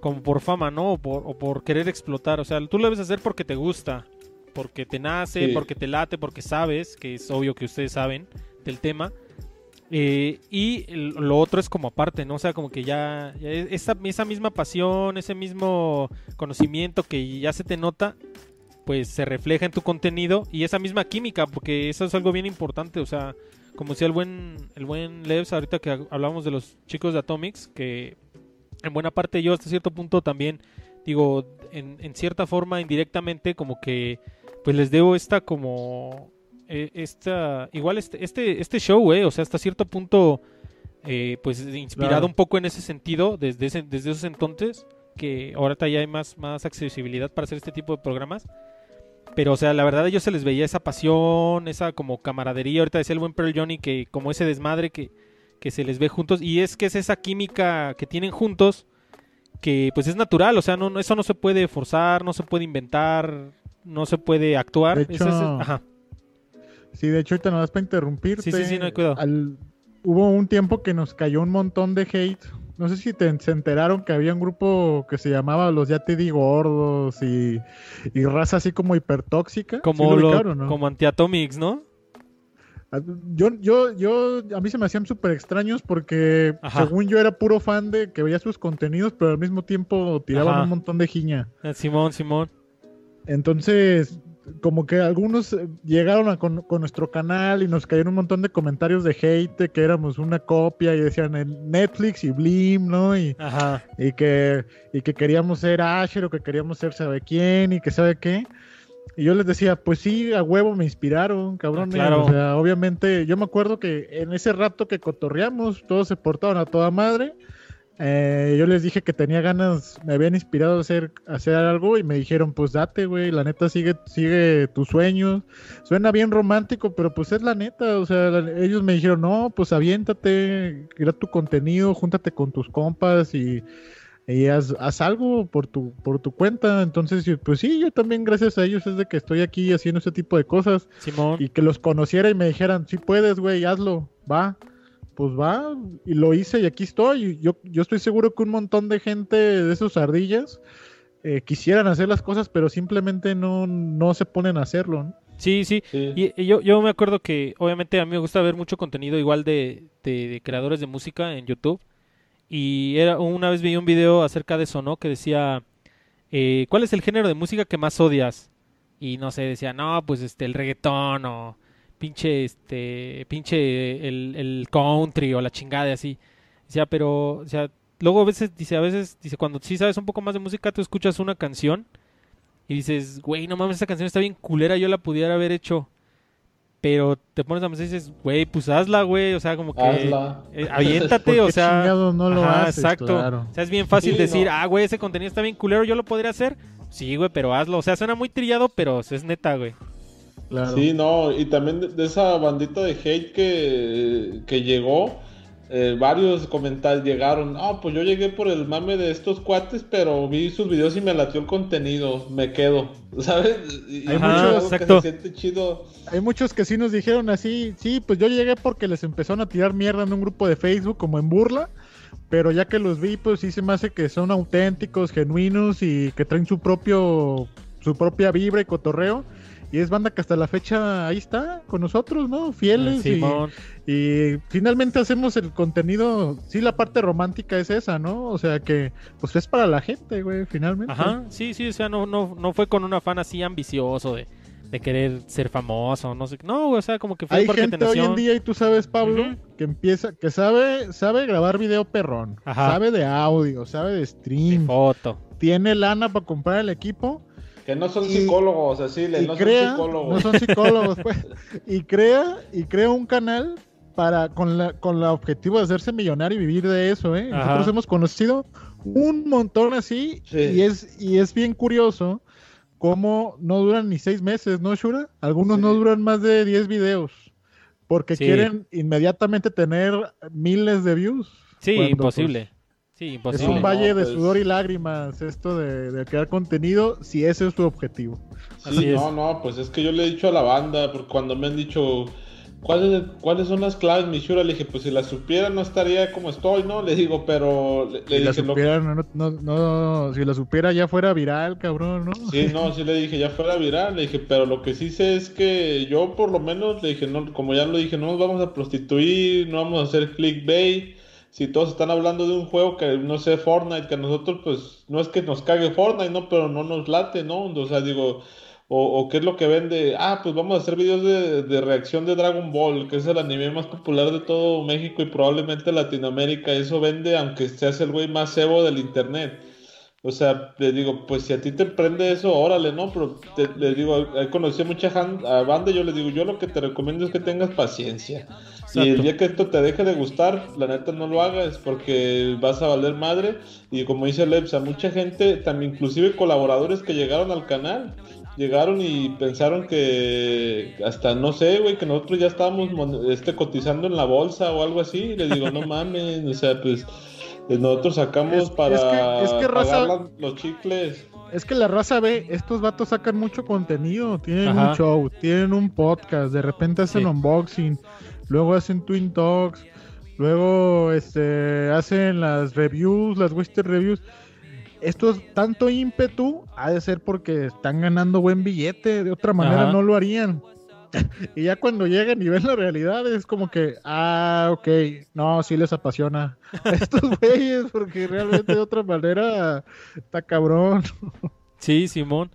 como por fama, ¿no? O por, o por querer explotar. O sea, tú lo debes hacer porque te gusta, porque te nace, porque te late, porque sabes, que es obvio que ustedes saben del tema. Eh, y lo otro es como aparte, ¿no? O sea, como que ya, esa, esa, misma pasión, ese mismo conocimiento que ya se te nota, pues se refleja en tu contenido y esa misma química, porque eso es algo bien importante, o sea, como decía el buen, el buen Levs ahorita que hablamos de los chicos de Atomics, que en buena parte yo hasta cierto punto también, digo, en, en cierta forma indirectamente como que pues les debo esta como eh, esta, igual este, este, este show, eh, o sea, hasta cierto punto, eh, pues inspirado un poco en ese sentido, desde, ese, desde esos entonces, que ahorita ya hay más, más accesibilidad para hacer este tipo de programas. Pero, o sea, la verdad, a ellos se les veía esa pasión, esa como camaradería. Ahorita decía el buen Pearl Johnny que como ese desmadre que, que se les ve juntos. Y es que es esa química que tienen juntos que pues es natural. O sea, no, eso no se puede forzar, no se puede inventar, no se puede actuar. ajá. Sí, de hecho, ahorita no das para interrumpirte. Sí, sí, sí, no hay cuidado. Hubo un tiempo que nos cayó un montón de hate. No sé si te, se enteraron que había un grupo que se llamaba Los Ya Te Digo Gordos y, y raza así como hipertóxica. Como, ¿no? como Antiatomics, ¿no? Ah, yo, yo, yo, a mí se me hacían súper extraños porque según yo era puro fan de que veía sus contenidos, pero al mismo tiempo tiraban un montón de jiña. Eh, Simón, Simón. Entonces, como que algunos eh, llegaron con, nuestro canal y nos cayeron un montón de comentarios de hate que éramos una copia y decían en Netflix y Blim, ¿no? Y, y que y que queríamos ser Asher o que queríamos ser sabe quién y que sabe qué. Y yo les decía, pues sí, a huevo me inspiraron, cabrón. Ah, o sea, obviamente, yo me acuerdo que en ese rato que cotorreamos, todos se portaban a toda madre. Eh, yo les dije que tenía ganas, me habían inspirado a hacer, hacer algo y me dijeron, pues date, güey, la neta sigue, sigue tus sueños. Suena bien romántico, pero pues es la neta, o sea, ellos me dijeron, no, pues aviéntate, crea tu contenido, júntate con tus compas y, haz, algo por tu, por tu cuenta. Entonces, pues sí, yo también gracias a ellos es de que estoy aquí haciendo ese tipo de cosas. Y que los conociera y me dijeran, sí puedes, güey, hazlo, va pues va, y lo hice y aquí estoy. Yo, yo estoy seguro que un montón de gente de esos ardillas eh, quisieran hacer las cosas, pero simplemente no, no se ponen a hacerlo. Sí, sí. Y, yo, yo me acuerdo que obviamente a mí me gusta ver mucho contenido igual de, de, creadores de música en YouTube. Y era una vez vi un video acerca de eso, ¿no? Que decía, eh, ¿cuál es el género de música que más odias? Y no sé, decía, no, pues este, el reggaetón o pinche, este, pinche el, el country o la chingada y así. sea, pero, o sea, luego a veces, dice, a veces, dice, cuando sí sabes un poco más de música, tú escuchas una canción y dices, güey, no mames, esa canción está bien culera, yo la pudiera haber hecho. Pero te pones a pensar y dices, güey, pues hazla, güey, o sea, como que... Hazla. Eh, aviéntate, o sea... no lo haces, exacto. O sea, es bien fácil decir, ah, güey, ese contenido está bien culero, yo lo podría hacer. Sí, güey, pero hazlo. O sea, suena muy trillado, pero es neta, güey. Sí, no, y también de, esa bandita de hate que, que llegó, eh, varios comentarios llegaron, ah, pues yo llegué por el mame de estos cuates, pero vi sus videos y me latió el contenido, me quedo, ¿sabes? hay muchos, que se siente chido. Hay muchos que sí nos dijeron así, sí, pues yo llegué porque les empezaron a tirar mierda en un grupo de Facebook como en burla, pero ya que los vi, pues sí se me hace que son auténticos, genuinos y que traen su propio, su propia vibra y cotorreo y es banda que hasta la fecha ahí está con nosotros, ¿no? Fieles. Y, finalmente hacemos el contenido. Sí, la parte romántica es esa, ¿no? O sea que, pues es para la gente, güey, finalmente. Ajá, sí, sí, o sea, no, no, no fue con un afán así ambicioso de, de querer ser famoso, no sé. No, o sea, como que fue Hay gente hoy en día, y tú sabes, Pablo, que empieza, que sabe, sabe grabar video perrón, sabe de audio, sabe de stream. foto. Tiene lana para comprar el equipo que no son psicólogos, así no son psicólogos. No son psicólogos, pues. Y crea, y crea un canal para, con la, con el objetivo de hacerse millonario y vivir de eso, ¿eh? Nosotros hemos conocido un montón así, y es, y es bien curioso cómo no duran ni seis meses, ¿no, Shura? Algunos no duran más de 10 videos, porque quieren inmediatamente tener miles de views. Sí, imposible. Sí, Es un valle de pues sudor y lágrimas esto de, crear contenido, si ese es su objetivo. Sí, no, no, pues es que yo le he dicho a la banda, porque cuando me han dicho, ¿cuáles, ¿cuáles son las claves, mi Le dije, pues si las supiera no estaría como estoy, ¿no? Le digo, pero... Le, si la supiera, no, no, no, si la supiera ya fuera viral, cabrón, ¿no? Sí, no, sí le dije, ya fuera viral, le dije, pero lo que sí sé es que yo por lo menos, le dije, no, como ya lo dije, no nos vamos a prostituir, no vamos a hacer clickbait si todos están hablando de un juego que no sé, Fortnite, que a nosotros pues no es que nos cague Fortnite, ¿no? Pero no nos late, ¿no? O sea, digo, o, qué es lo que vende, ah, pues vamos a hacer videos de, reacción de Dragon Ball, que es el anime más popular de todo México y probablemente Latinoamérica, eso vende aunque seas el güey más cebo del internet. O sea, le digo, pues si a ti te prende eso, órale, ¿no? Pero le digo, he conocido mucha banda y yo le digo, yo lo que te recomiendo es que tengas paciencia. Y el día que esto te deje de gustar, la neta no lo hagas porque vas a valer madre. Y como dice Leps, a mucha gente, también inclusive colaboradores que llegaron al canal, llegaron y pensaron que hasta no sé, güey, que nosotros ya estábamos este, cotizando en la bolsa o algo así. Y les digo, no mames, o sea, pues nosotros sacamos para es que, los chicles. Es que la raza ve, estos vatos sacan mucho contenido, tienen un show, tienen un podcast, de repente hacen unboxing, luego hacen Twin Talks, luego este, hacen las reviews, las Western Reviews. Esto es tanto ímpetu, ha de ser porque están ganando buen billete, de otra manera no lo harían. y ya cuando llegan y ven la realidad es como que, ah, ok, no, sí les apasiona a estos güeyes porque realmente de otra manera está cabrón. sí, Simón.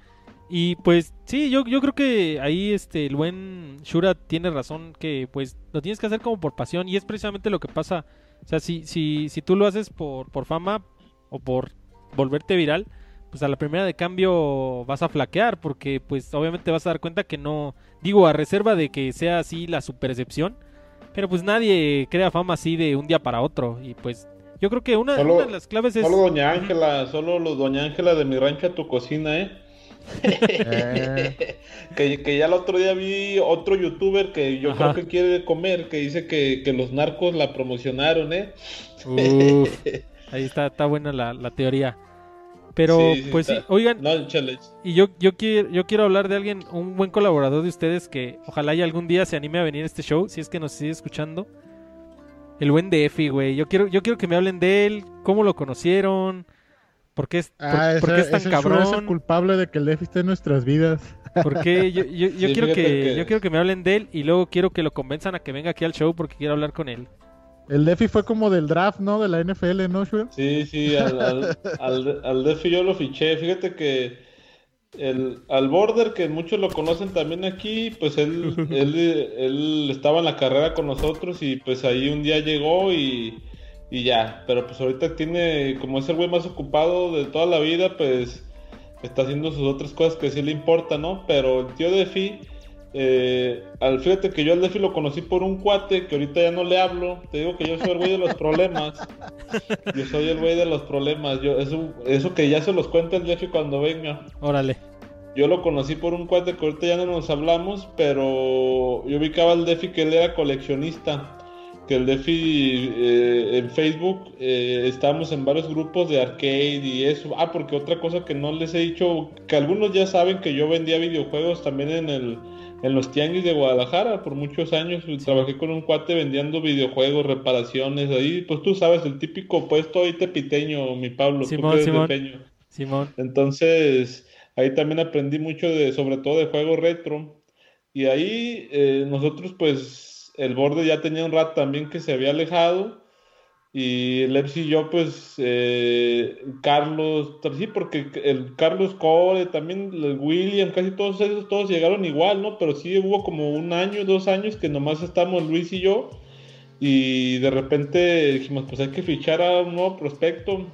Y pues sí, yo, yo creo que ahí este el buen Shura tiene razón que pues lo tienes que hacer como por pasión y es precisamente lo que pasa. O sea, si, si, si tú lo haces por, por fama o por volverte viral, pues a la primera de cambio vas a flaquear porque pues obviamente vas a dar cuenta que no, digo a reserva de que sea así la superexcepción, pero pues nadie crea fama así de un día para otro y pues yo creo que una, de las claves es... Solo Doña Ángela, solo los Doña Ángela de mi rancho a tu cocina, ¿eh? que, ya el otro día vi otro youtuber que yo creo que quiere comer, que dice que, los narcos la promocionaron, ¿eh? ahí está, está buena la, la teoría. Pero pues sí, oigan, y yo, yo, quiero, yo quiero hablar de alguien, un buen colaborador de ustedes que ojalá y algún día se anime a venir a este show, si es que nos sigue escuchando. El buen Defi, güey. Yo quiero, yo quiero que me hablen de él, cómo lo conocieron, por qué es, ah, es tan cabrón. Es el culpable de que el Defi esté en nuestras vidas. Porque yo, yo, yo quiero que, yo quiero que me hablen de él y luego quiero que lo convenzan a que venga aquí al show porque quiero hablar con él. El Defi fue como del draft, ¿no? De la NFL, ¿no, Sí, sí, al, al, Defi yo lo fiché. Fíjate que el, al Border, que muchos lo conocen también aquí, pues él, él, él, estaba en la carrera con nosotros y pues ahí un día llegó y, y ya. Pero pues ahorita tiene, como es el güey más ocupado de toda la vida, pues está haciendo sus otras cosas que sí le importan, ¿no? Pero el tío Defi eh, al, fíjate que yo al Defi lo conocí por un cuate que ahorita ya no le hablo. Te digo que yo soy el güey de los problemas. Yo soy el güey de los problemas. Yo, eso, eso que ya se los cuenta el Defi cuando venga. Órale. Yo lo conocí por un cuate que ahorita ya no nos hablamos, pero yo ubicaba al Defi que él era coleccionista. Que el Defi eh, en Facebook eh, estábamos en varios grupos de arcade y eso. Ah, porque otra cosa que no les he dicho, que algunos ya saben que yo vendía videojuegos también en el en los tianguis de Guadalajara por muchos años. Trabajé con un cuate vendiendo videojuegos, reparaciones, ahí, pues tú sabes, el típico puesto ahí tepiteño, mi Pablo, Simón, Simón, Simón. Entonces, ahí también aprendí mucho de, sobre todo de juegos retro. Y ahí eh, nosotros, pues, el borde ya tenía un rato también que se había alejado y Lepsi y yo, pues, eh, Carlos, sí, porque el Carlos Core, también el William, casi todos esos, todos llegaron igual, ¿no? Pero sí hubo como un año, dos años que nomás estamos Luis y yo. Y de repente dijimos, pues hay que fichar a un nuevo prospecto.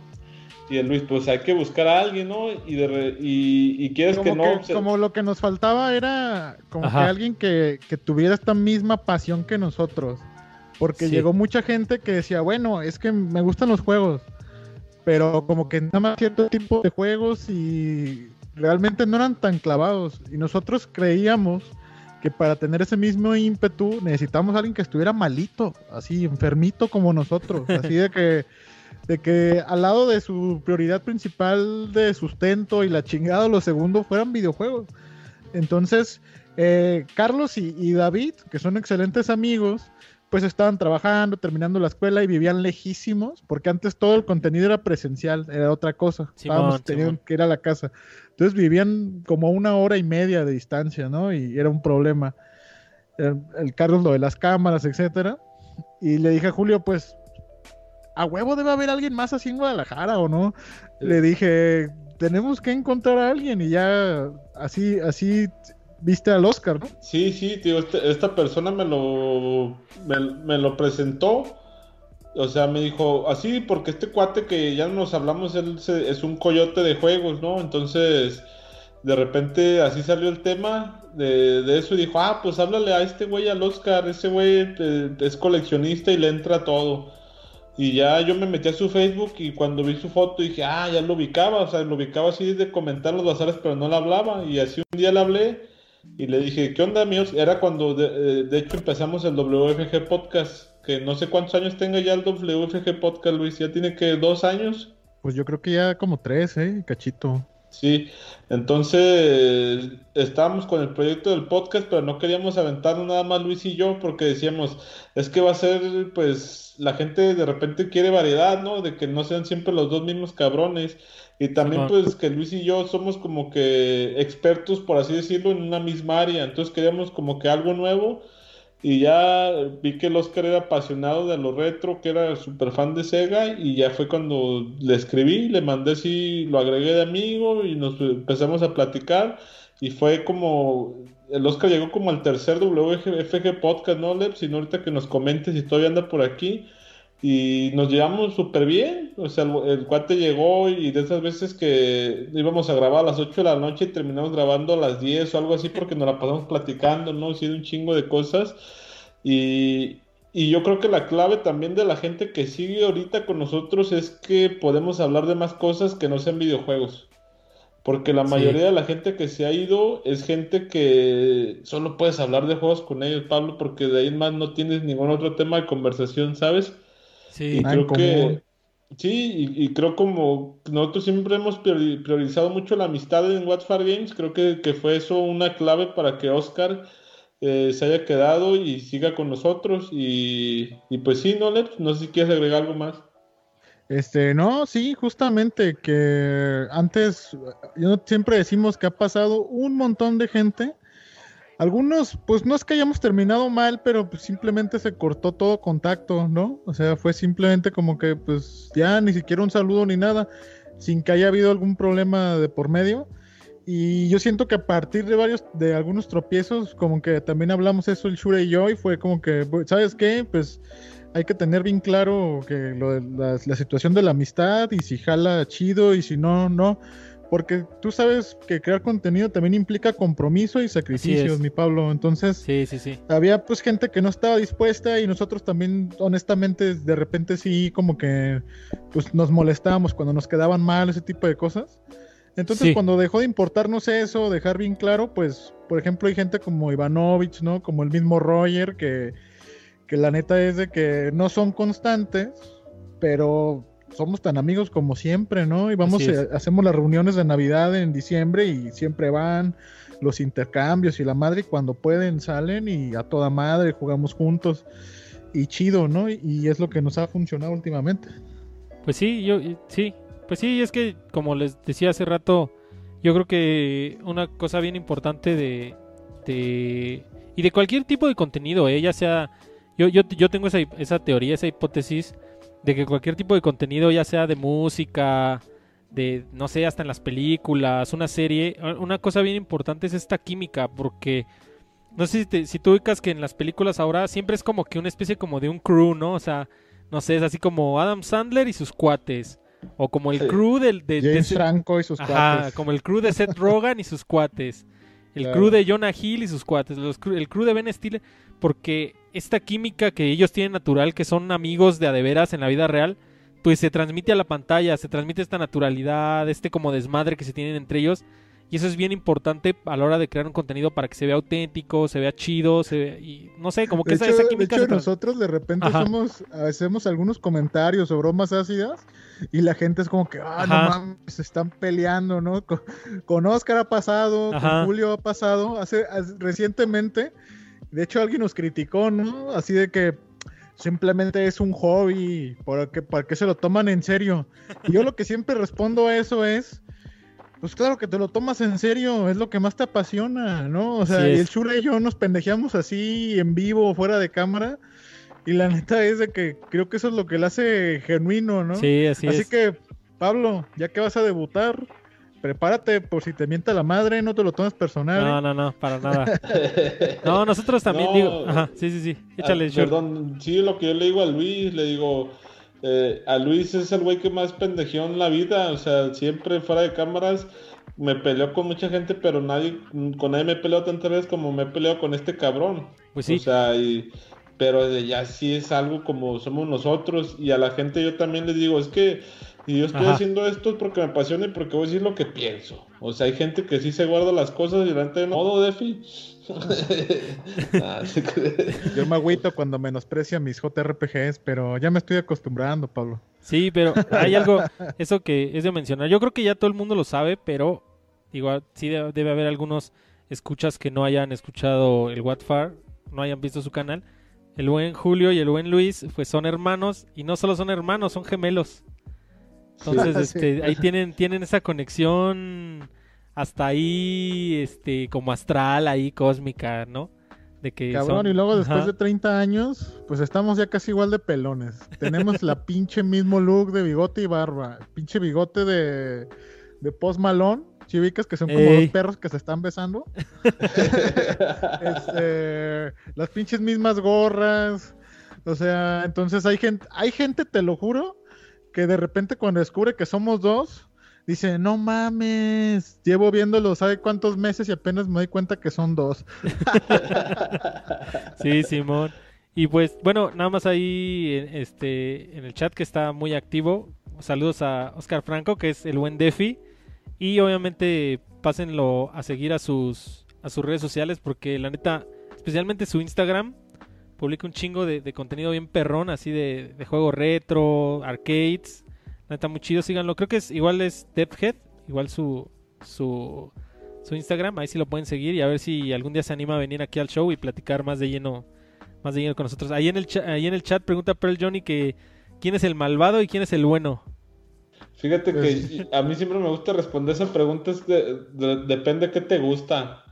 Y el Luis, pues hay que buscar a alguien, ¿no? Y, de y, quieres que no. Como lo que nos faltaba era como que alguien que, que tuviera esta misma pasión que nosotros. Porque llegó mucha gente que decía, bueno, es que me gustan los juegos, pero como que nada más cierto tipo de juegos y realmente no eran tan clavados. Y nosotros creíamos que para tener ese mismo ímpetu necesitamos a alguien que estuviera malito, así enfermito como nosotros, así de que de que al lado de su prioridad principal de sustento y la chingada, lo segundo fueran videojuegos. Entonces, eh, Carlos y, David, que son excelentes amigos, pues estaban trabajando, terminando la escuela y vivían lejísimos, porque antes todo el contenido era presencial, era otra cosa. Estábamos teniendo que ir a la casa. Entonces vivían como una hora y media de distancia, ¿no? Y era un problema. El, Carlos lo de las cámaras, etcétera. Y le dije a Julio, pues, a huevo debe haber alguien más así en Guadalajara, ¿o no? Le dije, tenemos que encontrar a alguien y ya así, así viste al Oscar, ¿no? Sí, sí, tío, este, esta persona me lo, me, lo presentó. O sea, me dijo, así, porque este cuate que ya nos hablamos, él es un coyote de juegos, ¿no? Entonces, de repente así salió el tema de, de eso y dijo, ah, pues háblale a este güey, al Oscar, ese güey eh, es coleccionista y le entra todo. Y ya yo me metí a su Facebook y cuando vi su foto dije, ah, ya lo ubicaba, o sea, lo ubicaba así de comentar los bazares, pero no le hablaba. Y así un día le hablé y le dije, ¿qué onda, míos? Era cuando de, eh, hecho empezamos el WFG Podcast, que no sé cuántos años tenga ya el WFG Podcast, Luis, ya tiene que dos años. Pues yo creo que ya como tres, ¿eh? Cachito. Sí, entonces estábamos con el proyecto del podcast, pero no queríamos aventarlo nada más Luis y yo, porque decíamos, es que va a ser, pues, la gente de repente quiere variedad, ¿no? De que no sean siempre los dos mismos cabrones. Y también, pues, que Luis y yo somos como que expertos, por así decirlo, en una misma área. Entonces queríamos como que algo nuevo. Y ya vi que el Oscar era apasionado de lo retro, que era súper fan de Sega. Y ya fue cuando le escribí, le mandé si lo agregué de amigo y nos empezamos a platicar. Y fue como. El Oscar llegó como al tercer WFG podcast, ¿no, Lep? Si no, ahorita que nos comentes si todavía anda por aquí. Y nos llevamos súper bien. O sea, el, cuate llegó y de esas veces que íbamos a grabar a las 8 de la noche y terminamos grabando a las 10 o algo así porque nos la pasamos platicando, ¿no? Sí, un chingo de cosas. Y, y yo creo que la clave también de la gente que sigue ahorita con nosotros es que podemos hablar de más cosas que no sean videojuegos. Porque la mayoría de la gente que se ha ido es gente que solo puedes hablar de juegos con ellos, Pablo, porque de ahí en más no tienes ningún otro tema de conversación, ¿sabes? Sí, y creo que sí, y, creo como nosotros siempre hemos priorizado mucho la amistad en Watch Games, creo que, fue eso una clave para que Oscar eh, se haya quedado y siga con nosotros. Y, pues sí, no, no sé si quieres agregar algo más. Este, no, sí, justamente que antes, yo siempre decimos que ha pasado un montón de gente algunos, pues no es que hayamos terminado mal, pero pues simplemente se cortó todo contacto, ¿no? O sea, fue simplemente como que pues ya ni siquiera un saludo ni nada, sin que haya habido algún problema de por medio. Y yo siento que a partir de varios, de algunos tropiezos, como que también hablamos eso el Shure y yo, y fue como que, ¿sabes qué? Pues hay que tener bien claro que lo de la, la situación de la amistad y si jala chido y si no, no porque tú sabes que crear contenido también implica compromiso y sacrificios, mi Pablo. Entonces, sí, sí, sí. había pues gente que no estaba dispuesta y nosotros también, honestamente, de repente sí, como que pues nos molestábamos cuando nos quedaban mal, ese tipo de cosas. Entonces, cuando dejó de importarnos eso, dejar bien claro, pues, por ejemplo, hay gente como Ivanovich, ¿no? Como el mismo Roger, que, que la neta es de que no son constantes, pero somos tan amigos como siempre, ¿no? Y vamos, eh, hacemos las reuniones de Navidad en diciembre y siempre van los intercambios y la madre cuando pueden salen y a toda madre jugamos juntos y chido, ¿no? Y, es lo que nos ha funcionado últimamente. Pues sí, yo sí, pues sí, es que como les decía hace rato, yo creo que una cosa bien importante de, de y de cualquier tipo de contenido, ¿eh? ya sea, yo, yo, yo tengo esa, esa teoría, esa hipótesis de que cualquier tipo de contenido, ya sea de música, de, no sé, hasta en las películas, una serie, una cosa bien importante es esta química, porque no sé si, si tú ubicas que en las películas ahora siempre es como que una especie como de un crew, ¿no? O sea, no sé, es así como Adam Sandler y sus cuates. O como el crew del, de, James Franco y sus Ajá, como el crew de Seth Rogen y sus cuates. El crew de Jonah Hill y sus cuates. el crew de Ben Stiller. Porque esta química que ellos tienen natural, que son amigos de adeveras en la vida real, pues se transmite a la pantalla, se transmite esta naturalidad, este como desmadre que se tienen entre ellos. Y eso es bien importante a la hora de crear un contenido para que se vea auténtico, se vea chido, se y no sé, como que esa, esa, química de hecho, nosotros de repente somos, hacemos algunos comentarios o bromas ácidas y la gente es como que, ah, no mames, se están peleando, ¿no? Con, Oscar ha pasado, con Julio ha pasado, hace, recientemente, de hecho alguien nos criticó, ¿no? Así de que simplemente es un hobby, ¿para qué, para qué se lo toman en serio? Y yo lo que siempre respondo a eso es pues claro que te lo tomas en serio, es lo que más te apasiona, ¿no? O sea, y el Shura y yo nos pendejeamos así en vivo, fuera de cámara. Y la neta es de que creo que eso es lo que le hace genuino, ¿no? Sí, así, es. Así que, Pablo, ya que vas a debutar, prepárate por si te mienta la madre, no te lo tomes personal. No, ¿eh? no, no, para nada. no, nosotros también digo. Ajá, sí, sí, sí. Échale, ah, Perdón, sí, lo que yo le digo a Luis, le digo eh, a Luis es el güey que más pendejeó en la vida, o sea, siempre fuera de cámaras me peleó con mucha gente, pero nadie, con nadie me peleó tantas veces como me he peleado con este cabrón. Pues sí. O sea, pero ya sí es algo como somos nosotros y a la gente yo también les digo, es que y yo estoy haciendo esto porque me apasiona y porque voy a decir lo que pienso. O sea, hay gente que sí se guarda las cosas y delante de todo, Defi. yo me agüito cuando menosprecia mis JRPGs, pero ya me estoy acostumbrando, Pablo. Sí, pero hay algo, eso que es de mencionar. Yo creo que ya todo el mundo lo sabe, pero igual sí debe, haber algunos escuchas que no hayan escuchado el Watfar, no hayan visto su canal. El buen Julio y el buen Luis pues son hermanos y no solo son hermanos, son gemelos. Entonces, este, ahí tienen, tienen esa conexión hasta ahí, este, como astral, ahí cósmica, ¿no? De que Cabrón, y luego después de 30 años, pues estamos ya casi igual de pelones. Tenemos la pinche mismo look de bigote y barba. Pinche bigote de, de post malón. Chivicas que son como dos perros que se están besando. Este, las pinches mismas gorras. O sea, entonces hay gente, hay gente, te lo juro, que de repente cuando descubre que somos dos, dice, no mames, llevo viéndolo sabe cuántos meses y apenas me doy cuenta que son dos. sí, Simón. Y pues, bueno, nada más ahí este, en el chat que está muy activo. Saludos a Oscar Franco, que es el buen Defi. Y obviamente pásenlo a seguir a sus, a sus redes sociales porque la neta, especialmente su Instagram, publica un chingo de, contenido bien perrón, así de, de juego retro, arcades. Está muy chido, síganlo. Creo que es igual es Depthhead, igual su, su, su Instagram. Ahí sí lo pueden seguir y a ver si algún día se anima a venir aquí al show y platicar más de lleno, más de lleno con nosotros. Ahí en el, ahí en el chat pregunta Pearl Johnny que quién es el malvado y quién es el bueno. Fíjate que pues a mí siempre me gusta responder esa pregunta, depende de qué te gusta.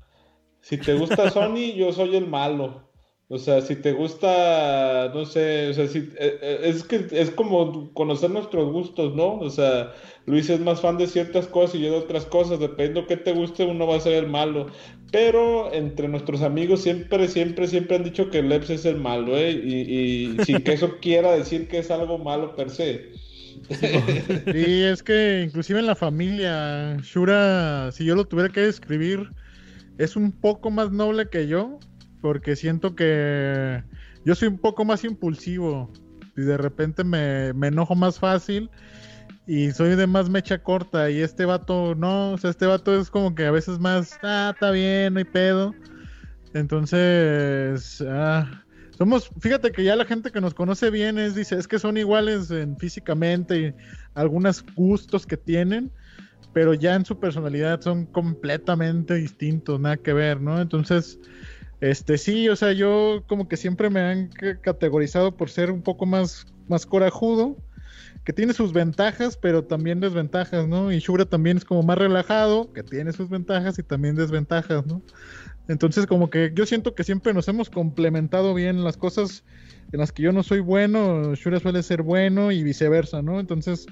Si te gusta Sony, yo soy el malo. O sea, si te gusta, no sé, o sea, si, eh, eh, es que es como conocer nuestros gustos, ¿no? O sea, Luis es más fan de ciertas cosas y yo de otras cosas, dependiendo de qué te guste, uno va a ser el malo. Pero entre nuestros amigos siempre, siempre, siempre han dicho que Leps es el malo, ¿eh? Y, y sin que eso quiera decir que es algo malo per se. Sí, es que inclusive en la familia, Shura, si yo lo tuviera que describir, es un poco más noble que yo, porque siento que yo soy un poco más impulsivo y de repente me, enojo más fácil y soy de más mecha corta y este vato no, o sea, este vato es como que a veces más, ah, está bien, no hay pedo. Entonces, ah, somos, fíjate que ya la gente que nos conoce bien es, dice, es que son iguales en físicamente y algunos gustos que tienen, pero ya en su personalidad son completamente distintos, nada que ver, ¿no? Entonces, este, sí, o sea, yo como que siempre me han categorizado por ser un poco más, más corajudo, que tiene sus ventajas, pero también desventajas, ¿no? Y Shura también es como más relajado, que tiene sus ventajas y también desventajas, ¿no? Entonces, como que yo siento que siempre nos hemos complementado bien las cosas en las que yo no soy bueno, Shura suele ser bueno y viceversa, ¿no? Entonces,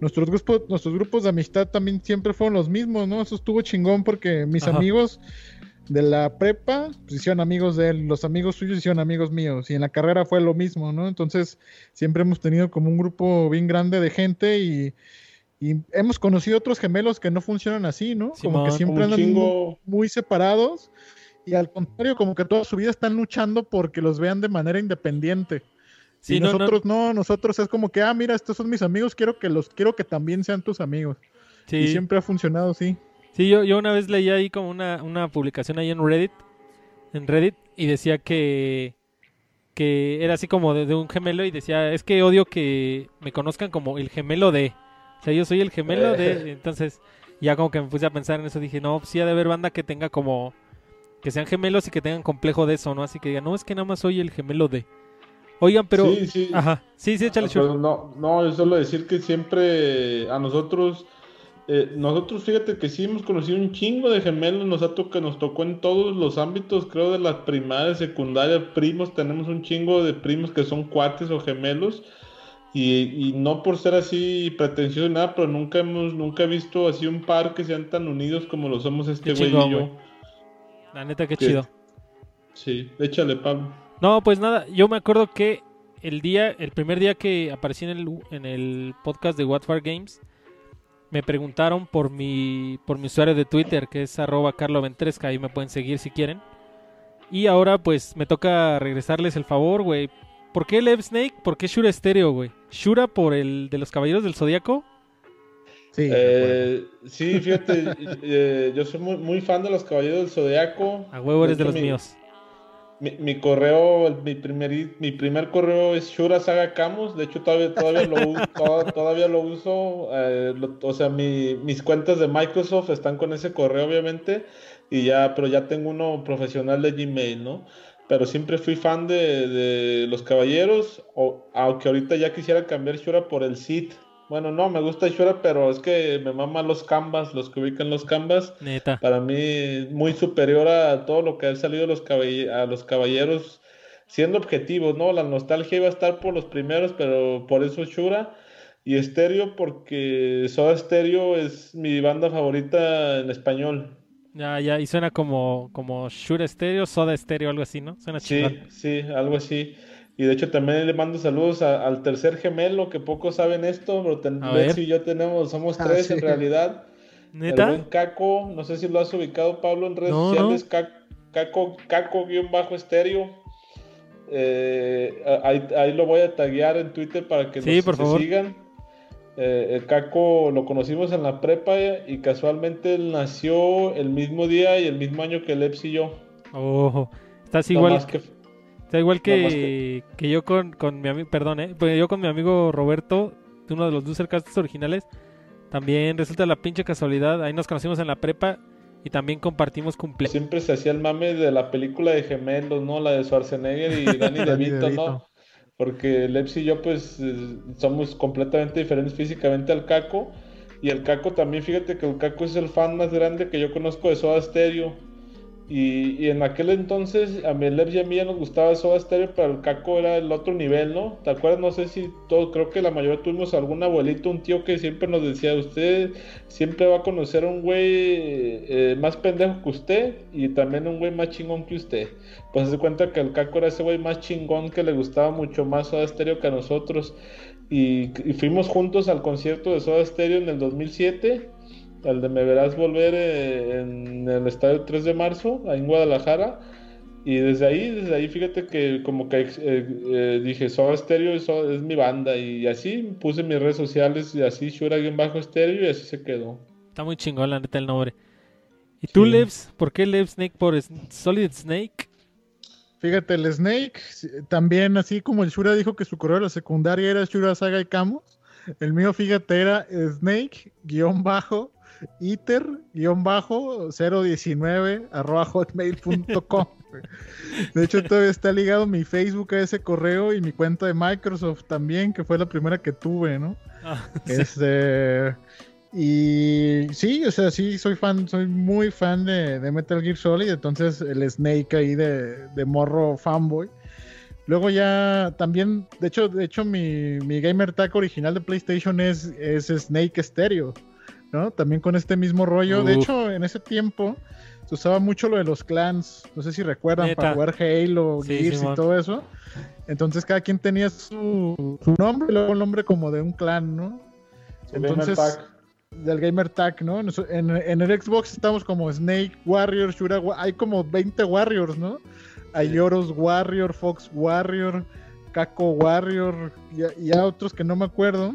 nuestros grupos, nuestros grupos de amistad también siempre fueron los mismos, ¿no? Eso estuvo chingón porque mis amigos de la prepa, pues hicieron amigos de él, los amigos suyos hicieron amigos míos, y en la carrera fue lo mismo, ¿no? Entonces, siempre hemos tenido como un grupo bien grande de gente y, hemos conocido otros gemelos que no funcionan así, ¿no? como que siempre andan muy, separados y al contrario, como que toda su vida están luchando porque los vean de manera independiente. Sí, y nosotros no, nosotros es como que, ah, mira, estos son mis amigos, quiero que los, quiero que también sean tus amigos. Sí. Y siempre ha funcionado así. Sí, yo, yo una vez leí ahí como una, una publicación ahí en Reddit, en Reddit, y decía que, que era así como de, un gemelo y decía, es que odio que me conozcan como el gemelo de... O sea, yo soy el gemelo de... Entonces, ya como que me puse a pensar en eso, dije, no, pues sí ha de haber banda que tenga como... Que sean gemelos y que tengan complejo de eso, ¿no? Así que digan, no, es que nada más soy el gemelo de... Oigan, pero... Sí, sí. Ajá. Sí, sí, échale ah, No, no, es solo decir que siempre a nosotros... Eh, nosotros, fíjate que sí hemos conocido un chingo de gemelos, nos, ha que nos tocó en todos los ámbitos, creo, de las primarias, secundarias, primos, tenemos un chingo de primos que son cuates o gemelos, y, no por ser así pretencioso ni nada, pero nunca hemos, nunca he visto así un par que sean tan unidos como lo somos este güey y yo. La neta, qué chido. Sí, échale, Pablo. No, pues nada, yo me acuerdo que el día, el primer día que aparecí en el, en el podcast de What for Games, me preguntaron por mi, por mi usuario de Twitter, que es arroba carloventresca, ahí me pueden seguir si quieren. Y ahora pues me toca regresarles el favor, güey. ¿Por qué Lev Snake? ¿Por qué Shura Stereo, güey? ¿Shura por el de los Caballeros del Zodíaco? Sí, eh, sí fíjate, eh, yo soy muy, muy, fan de los Caballeros del Zodíaco. A huevo eres de, los míos. Mi, correo, mi primer, mi primer correo es Shura Saga Camus. De hecho, todavía, todavía, lo, todavía lo uso. Eh, o sea, mis cuentas de Microsoft están con ese correo, obviamente. Y ya, pero ya tengo uno profesional de Gmail, ¿no? Pero siempre fui fan de, de los caballeros. O, aunque ahorita ya quisiera cambiar Shura por el Sith. Bueno, no, me gusta Shura, pero es que me mama los canvas, los que ubican los canvas. Neta. Para mí, muy superior a todo lo que ha salido los a los caballeros, siendo objetivos, ¿no? La nostalgia iba a estar por los primeros, pero por eso Shura. Y Estéreo, porque Soda Stereo es mi banda favorita en español. Ya, ya, y suena como, como Shura Stereo, Soda Stereo, algo así, ¿no? Suena Sí, sí, algo así. Y de hecho también le mando saludos al tercer gemelo, que pocos saben esto, pero y yo tenemos, somos ah, tres en realidad. ¿Neta? El buen Caco, no sé si lo has ubicado Pablo en redes sociales, Caco, Caco, guion bajo estéreo. Eh, ahí, lo voy a taguear en Twitter para que nos sigan. Eh, el Caco lo conocimos en la prepa y casualmente él nació el mismo día y el mismo año que Leps y yo. Oh, estás igual. que Está igual que, que... yo con, con mi amigo, perdón, ¿eh? Pues yo con mi amigo Roberto, uno de los Losercasts originales, también resulta la pinche casualidad, ahí nos conocimos en la prepa y también compartimos cumpleaños. Siempre se hacía el mame de la película de gemelos, ¿no? La de Schwarzenegger y Danny DeVito, ¿no? Porque Leps y yo pues somos completamente diferentes físicamente al Caco y el Caco también, fíjate que el Caco es el fan más grande que yo conozco de Soda Stereo. Y, en aquel entonces a Melep y a mí ya nos gustaba Soda Stereo, pero el Caco era el otro nivel, ¿no? ¿Te acuerdas? No sé si todo, creo que la mayoría tuvimos algún abuelito, un tío que siempre nos decía, usted siempre va a conocer a un güey eh, más pendejo que usted y también un güey más chingón que usted. Pues se cuenta que el Caco era ese güey más chingón que le gustaba mucho más Soda Stereo que a nosotros. Y, y fuimos juntos al concierto de Soda Stereo en el 2007 al de Me Verás Volver eh, en el estadio 3 de marzo, ahí en Guadalajara. Y desde ahí, desde ahí, fíjate que como que eh, eh, dije, Soda Stereo es, es, mi banda. Y así puse mis redes sociales y así, Shura-Bajo Stereo y así se quedó. Está muy chingón la neta el nombre. ¿Y tú, Levs? ¿Por qué Lev Snake por Solid Snake? Fíjate, el Snake, también así como el Shura dijo que su correo de la secundaria era Shura Saga y Camus, el mío, fíjate, era Snake, guion bajo, iter-019 arroba hotmail.com. De hecho, todavía está ligado mi Facebook a ese correo y mi cuenta de Microsoft también, que fue la primera que tuve, ¿no? Ah, este. Y sí, o sea, sí, soy fan, soy muy fan de, Metal Gear Solid, entonces el Snake ahí de, de, morro fanboy. Luego ya también, de hecho, de hecho mi, mi gamer tag original de PlayStation es, es Snake Stereo. ¿No? También con este mismo rollo. De hecho, en ese tiempo se usaba mucho lo de los clans. No sé si recuerdan, para jugar Halo, Gears y todo eso. Entonces cada quien tenía su, su nombre y luego el nombre como de un clan, ¿no? Entonces, del Gamer Tag, ¿no? En, el Xbox estamos como Snake Warrior, Shura, hay como 20 Warriors, ¿no? Hay Oros Warrior, Fox Warrior, Kako Warrior y, y otros que no me acuerdo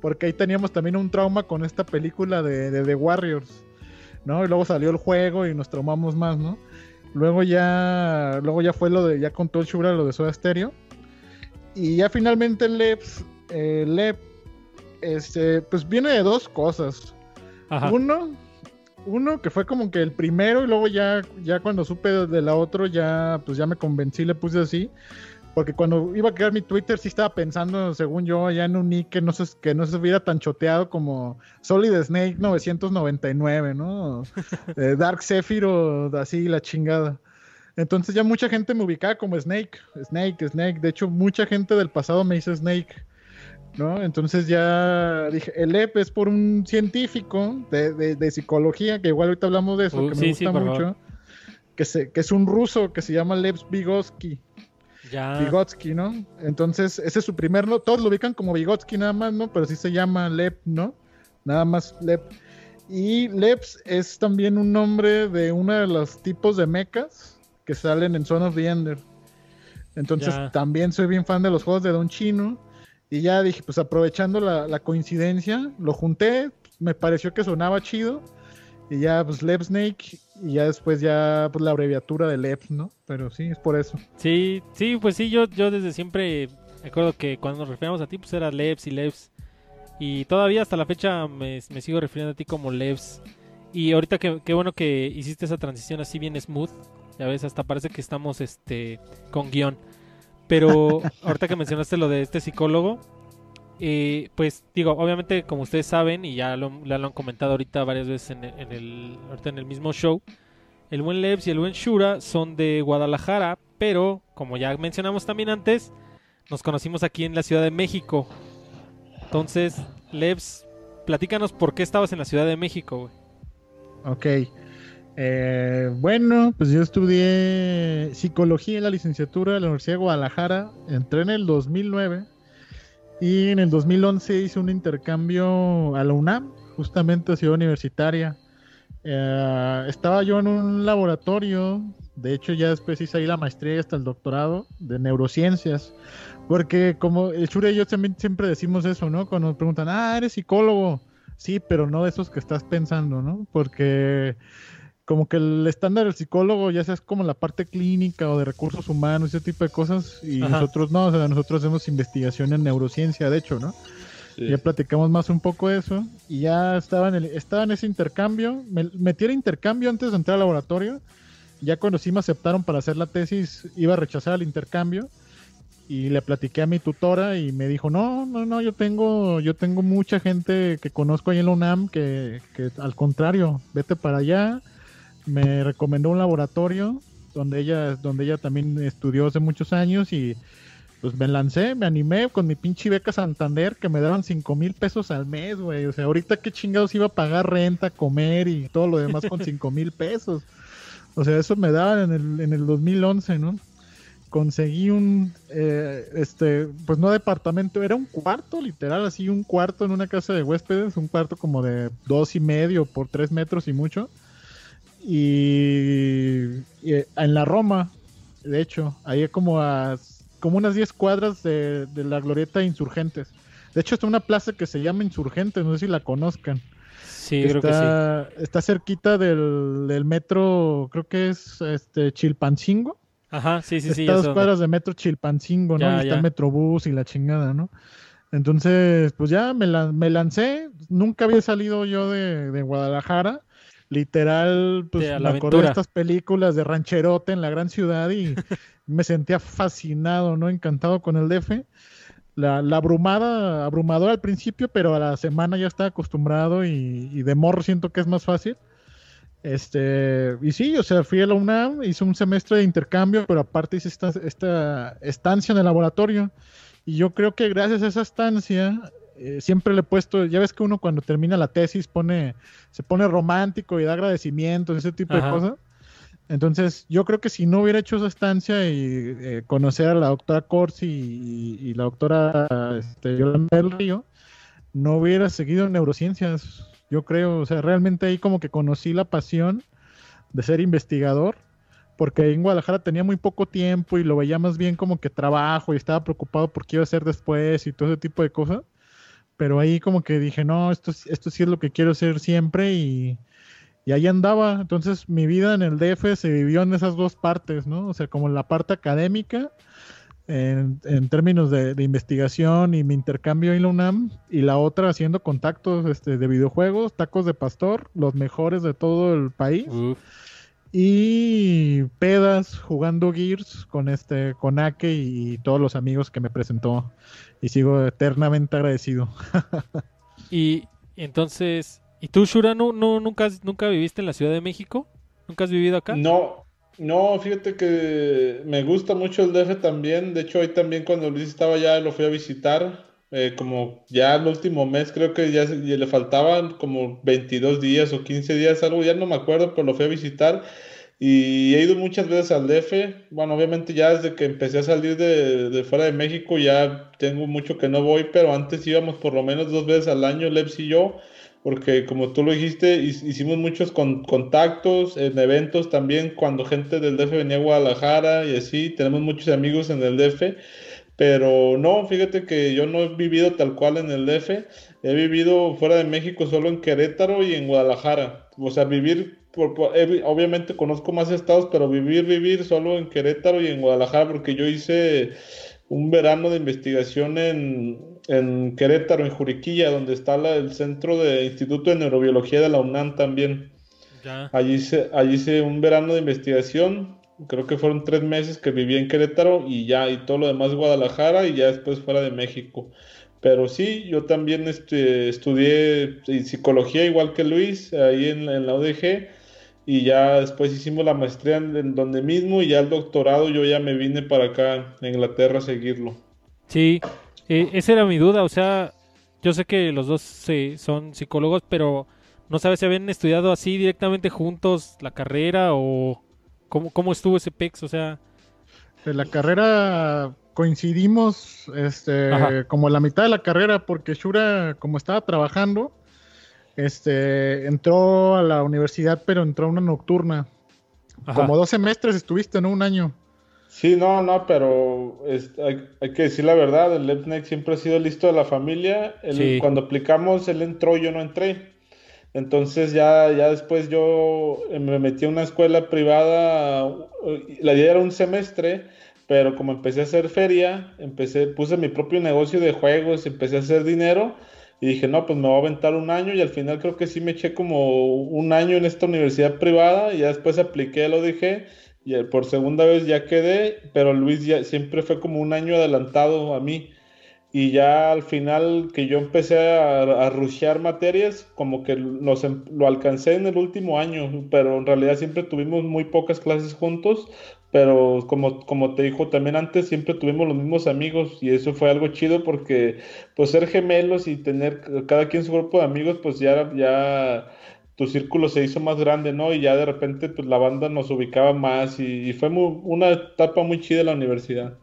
porque ahí teníamos también un trauma con esta película de, The Warriors. ¿no? Y luego salió el juego y nos traumamos más, ¿no? Luego ya, luego ya fue lo de, ya contó el Shura lo de Soda Stereo. Y ya finalmente el LEPS, eh, LEP, este, pues viene de dos cosas. Uno, uno que fue como que el primero y luego ya, ya cuando supe de la otra ya, pues ya me convencí, le puse así. Porque cuando iba a crear mi Twitter sí estaba pensando, según yo, ya en un nick que no se, que no se hubiera tan choteado como Solid Snake 999, ¿no? Eh, Dark Sephiroth, así la chingada. Entonces ya mucha gente me ubicaba como Snake, Snake, Snake. De hecho, mucha gente del pasado me hizo Snake. ¿no? Entonces ya dije, el EP es por un científico de, psicología, que igual ahorita hablamos de eso, uh, que me gusta mucho, que, se, que es un ruso que se llama Lev Vygotsky. Vygotsky, ¿no? Entonces, ese es su primer, ¿no? todos lo ubican como Vygotsky nada más, ¿no? Pero sí se llama Lev, ¿no? Nada más Lev. Y Leps es también un nombre de uno de los tipos de mechas que salen en Son of the Ender. Entonces, también soy bien fan de los juegos de Don Chino. Y ya dije, pues aprovechando la, coincidencia, lo junté, me pareció que sonaba chido. Y ya, pues Lep Snake, y ya después ya, pues la abreviatura de Lep, ¿no? Pero sí, es por eso. Sí, sí, pues sí, yo, yo desde siempre, me acuerdo que cuando nos referíamos a ti, pues era Leps y Leps. Y todavía hasta la fecha me, sigo refiriendo a ti como Leps. Y ahorita que, qué bueno que hiciste esa transición así bien smooth. Ya ves, hasta parece que estamos este con guion. Pero ahorita que mencionaste lo de este psicólogo, eh, pues digo, obviamente como ustedes saben y ya lo, han comentado ahorita varias veces en, el, mismo show, el buen Lebs y el buen Shura son de Guadalajara, pero como ya mencionamos también antes, nos conocimos aquí en la Ciudad de México. Entonces, Lebs, platícanos por qué estabas en la Ciudad de México, güey. Ok. Eh, bueno, pues yo estudié psicología en la licenciatura de la Universidad de Guadalajara. Entré en el 2009 y en el 2011 hice un intercambio a la UNAM, justamente a Ciudad Universitaria. Eh, estaba yo en un laboratorio, de hecho ya después hice ahí la maestría y hasta el doctorado de neurociencias, porque como el Chure y yo también siempre decimos eso, ¿no? Cuando nos preguntan, ah, eres psicólogo, sí, pero no de esos que estás pensando, ¿no? Porque como que el estándar del psicólogo ya sea es como la parte clínica o de recursos humanos, ese tipo de cosas, y nosotros no, o sea, nosotros hacemos investigación en neurociencia, de hecho, ¿no? Ya platicamos más un poco de eso, y ya estaba en, el, estaba en ese intercambio, me metí el intercambio antes de entrar al laboratorio, ya cuando sí me aceptaron para hacer la tesis, iba a rechazar el intercambio, y le platiqué a mi tutora y me dijo, no, no, no, yo tengo, yo tengo mucha gente que conozco ahí en la UNAM que, que al contrario, vete para allá, me recomendó un laboratorio donde ella, donde ella también estudió hace muchos años y pues me lancé, me animé con mi pinche beca Santander que me daban cinco mil pesos al mes, güey. O sea, ahorita qué chingados iba a pagar renta, comer y todo lo demás con cinco mil pesos. O sea, eso me daban en el, en el 2011, ¿no? Conseguí un, eh, este, pues no departamento, era un cuarto, literal, así un cuarto en una casa de huéspedes, un cuarto como de dos y medio por tres metros y mucho y, eh, en la Roma, de hecho, ahí como a como unas 10 cuadras de, la glorieta Insurgentes. De hecho, está una plaza que se llama Insurgentes, no sé si la conozcan. Sí, creo que sí. Está cerquita del, metro, creo que es este Chilpancingo. Ajá, sí, sí, sí. Está dos cuadras de metro Chilpancingo, ¿no? y está el Metrobús y la chingada, ¿no? Entonces, pues ya me, me lancé. Nunca había salido yo de, de Guadalajara literal, pues me acordé de estas películas de rancherote en la gran ciudad y me sentía fascinado, ¿no? Encantado con el DF. La, la, abrumada, abrumadora al principio, pero a la semana ya estaba acostumbrado y, de morro siento que es más fácil. Este, y sí, o sea, fui a la UNAM, hice un semestre de intercambio, pero aparte hice esta, esta estancia en el laboratorio. Y yo creo que gracias a esa estancia eh, siempre le he puesto, ya ves que uno cuando termina la tesis pone, se pone romántico y da agradecimientos, ese tipo de cosas. Entonces, yo creo que si no hubiera hecho esa estancia y eh, conocer a la doctora Corsi y, la doctora este, Yolanda del Río, no hubiera seguido en neurociencias. Yo creo, o sea, realmente ahí como que conocí la pasión de ser investigador, porque en Guadalajara tenía muy poco tiempo y lo veía más bien como que trabajo y estaba preocupado por qué iba a hacer después y todo ese tipo de cosas pero ahí como que dije, no, esto, esto sí es lo que quiero hacer siempre y, y ahí andaba. Entonces mi vida en el DF se vivió en esas dos partes, ¿no? O sea, como la parte académica, en, términos de, investigación y mi intercambio en la UNAM, y la otra haciendo contactos este, de videojuegos, tacos de pastor, los mejores de todo el país. Y pedas jugando Gears con este con Ake y todos los amigos que me presentó y sigo eternamente agradecido. y entonces ¿Y tú, Shura, no, nunca, nunca viviste en la Ciudad de México? ¿Nunca has vivido acá? No, no, fíjate que me gusta mucho el DF también. De hecho, hoy también cuando Luis estaba allá lo fui a visitar. Eh, como ya el último mes, creo que ya, le faltaban como 22 días o 15 días, algo, ya no me acuerdo, pero lo fui a visitar. Y he ido muchas veces al DF. Bueno, obviamente ya desde que empecé a salir de, de, fuera de México ya tengo mucho que no voy, pero antes íbamos por lo menos dos veces al año, Leps y yo porque como tú lo dijiste, hicimos muchos contactos en eventos también cuando gente del DF venía a Guadalajara y así, tenemos muchos amigos en el DF, pero no, fíjate que yo no he vivido tal cual en el DF, he vivido fuera de México solo en Querétaro y en Guadalajara, o sea, vivir, obviamente conozco más estados, pero vivir, vivir solo en Querétaro y en Guadalajara, porque yo hice un verano de investigación en, en Querétaro, en Juriquilla, donde está el centro de Instituto de Neurobiología de la UNAM también. Allí hice, allí hice un verano de investigación, creo que fueron tres meses que viví en Querétaro y ya, y todo lo demás Guadalajara y ya después fuera de México. Pero sí, yo también este, estudié psicología igual que Luis, ahí en, en la UDG, y ya después hicimos la maestría en, donde mismo y ya el doctorado yo ya me vine para acá, a Inglaterra, a seguirlo. Sí, eh, esa era mi duda, o sea, yo sé que los dos son psicólogos, pero no sabes si habían estudiado así directamente juntos la carrera o cómo, cómo estuvo ese PEX, o sea... De la carrera coincidimos este, como la mitad de la carrera porque Shura, como estaba trabajando, este, entró a la universidad, pero entró a una nocturna. Como dos semestres estuviste, ¿no? Un año. Sí, no, no, pero hay, que decir la verdad, el Lepnek siempre ha sido listo de la familia. Cuando aplicamos, él entró, yo no entré. Entonces ya, ya después yo me metí a una escuela privada, la idea era un semestre, pero como empecé a hacer feria, empecé, puse mi propio negocio de juegos, empecé a hacer dinero y dije, no, pues me voy a aventar un año y al final creo que sí me eché como un año en esta universidad privada y ya después apliqué, lo dije y por segunda vez ya quedé, pero Luis ya siempre fue como un año adelantado a mí. Y ya al final que yo empecé a, a rushear materias, como que nos, em, lo alcancé en el último año, pero en realidad siempre tuvimos muy pocas clases juntos, pero como, como te dijo también antes, siempre tuvimos los mismos amigos y eso fue algo chido porque pues ser gemelos y tener cada quien su grupo de amigos, pues ya, ya tu círculo se hizo más grande, ¿no? Y ya de repente pues, la banda nos ubicaba más y, fue una etapa muy chida en la universidad.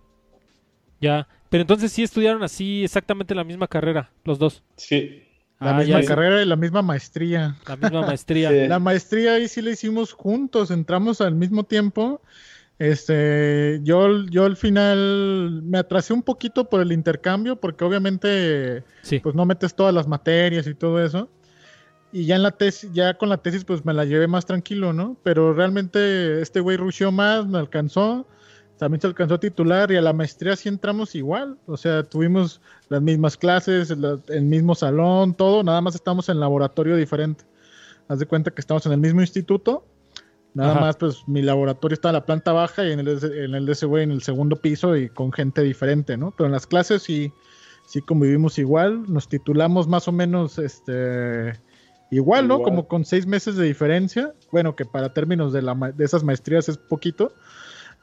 Ya, pero entonces sí estudiaron así exactamente la misma carrera, los dos. Sí. La ah, misma carrera y la misma maestría. La misma maestría. La maestría ahí sí la hicimos juntos, entramos al mismo tiempo. Este, yo, yo al final me atrasé un poquito por el intercambio, porque obviamente pues no metes todas las materias y todo eso y ya en la tesis, ya con la tesis pues me la llevé más tranquilo, ¿no? Pero realmente este güey rusheó más, me alcanzó, también se alcanzó a titular y a la maestría sí entramos igual, o sea, tuvimos las mismas clases, el, mismo salón, todo, nada más estamos en laboratorio diferente. Haz de cuenta que estamos en el mismo instituto, nada más pues mi laboratorio está en la planta baja y en el, en el de ese güey en el segundo piso y con gente diferente, ¿no? Pero en las clases sí, sí convivimos igual, nos titulamos más o menos, este Igual, ¿no? Como con seis meses de diferencia. Bueno, que para términos de, la de esas maestrías es poquito.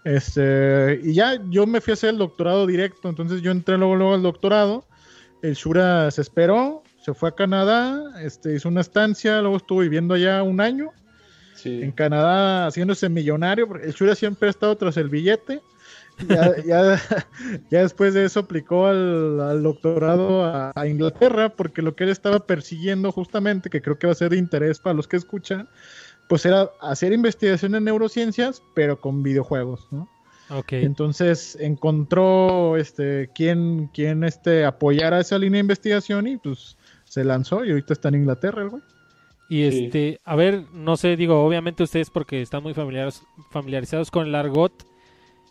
Este, y ya yo me fui a hacer el doctorado directo. Entonces yo entré luego, luego al doctorado. El Shura se esperó, se fue a Canadá, este, hizo una estancia, luego estuvo viviendo allá un año. En Canadá haciéndose millonario, porque el Shura siempre ha estado tras el billete. Ya, ya, ya, después de eso aplicó al, doctorado a, Inglaterra, porque lo que él estaba persiguiendo justamente, que creo que va a ser de interés para los que escuchan, pues era hacer investigación en neurociencias, pero con videojuegos, ¿no? Okay. Entonces encontró este quien, quien este, apoyara esa línea de investigación y pues se lanzó y ahorita está en Inglaterra el güey. Y este, a ver, no sé, digo, obviamente ustedes porque están muy familiarizados con el argot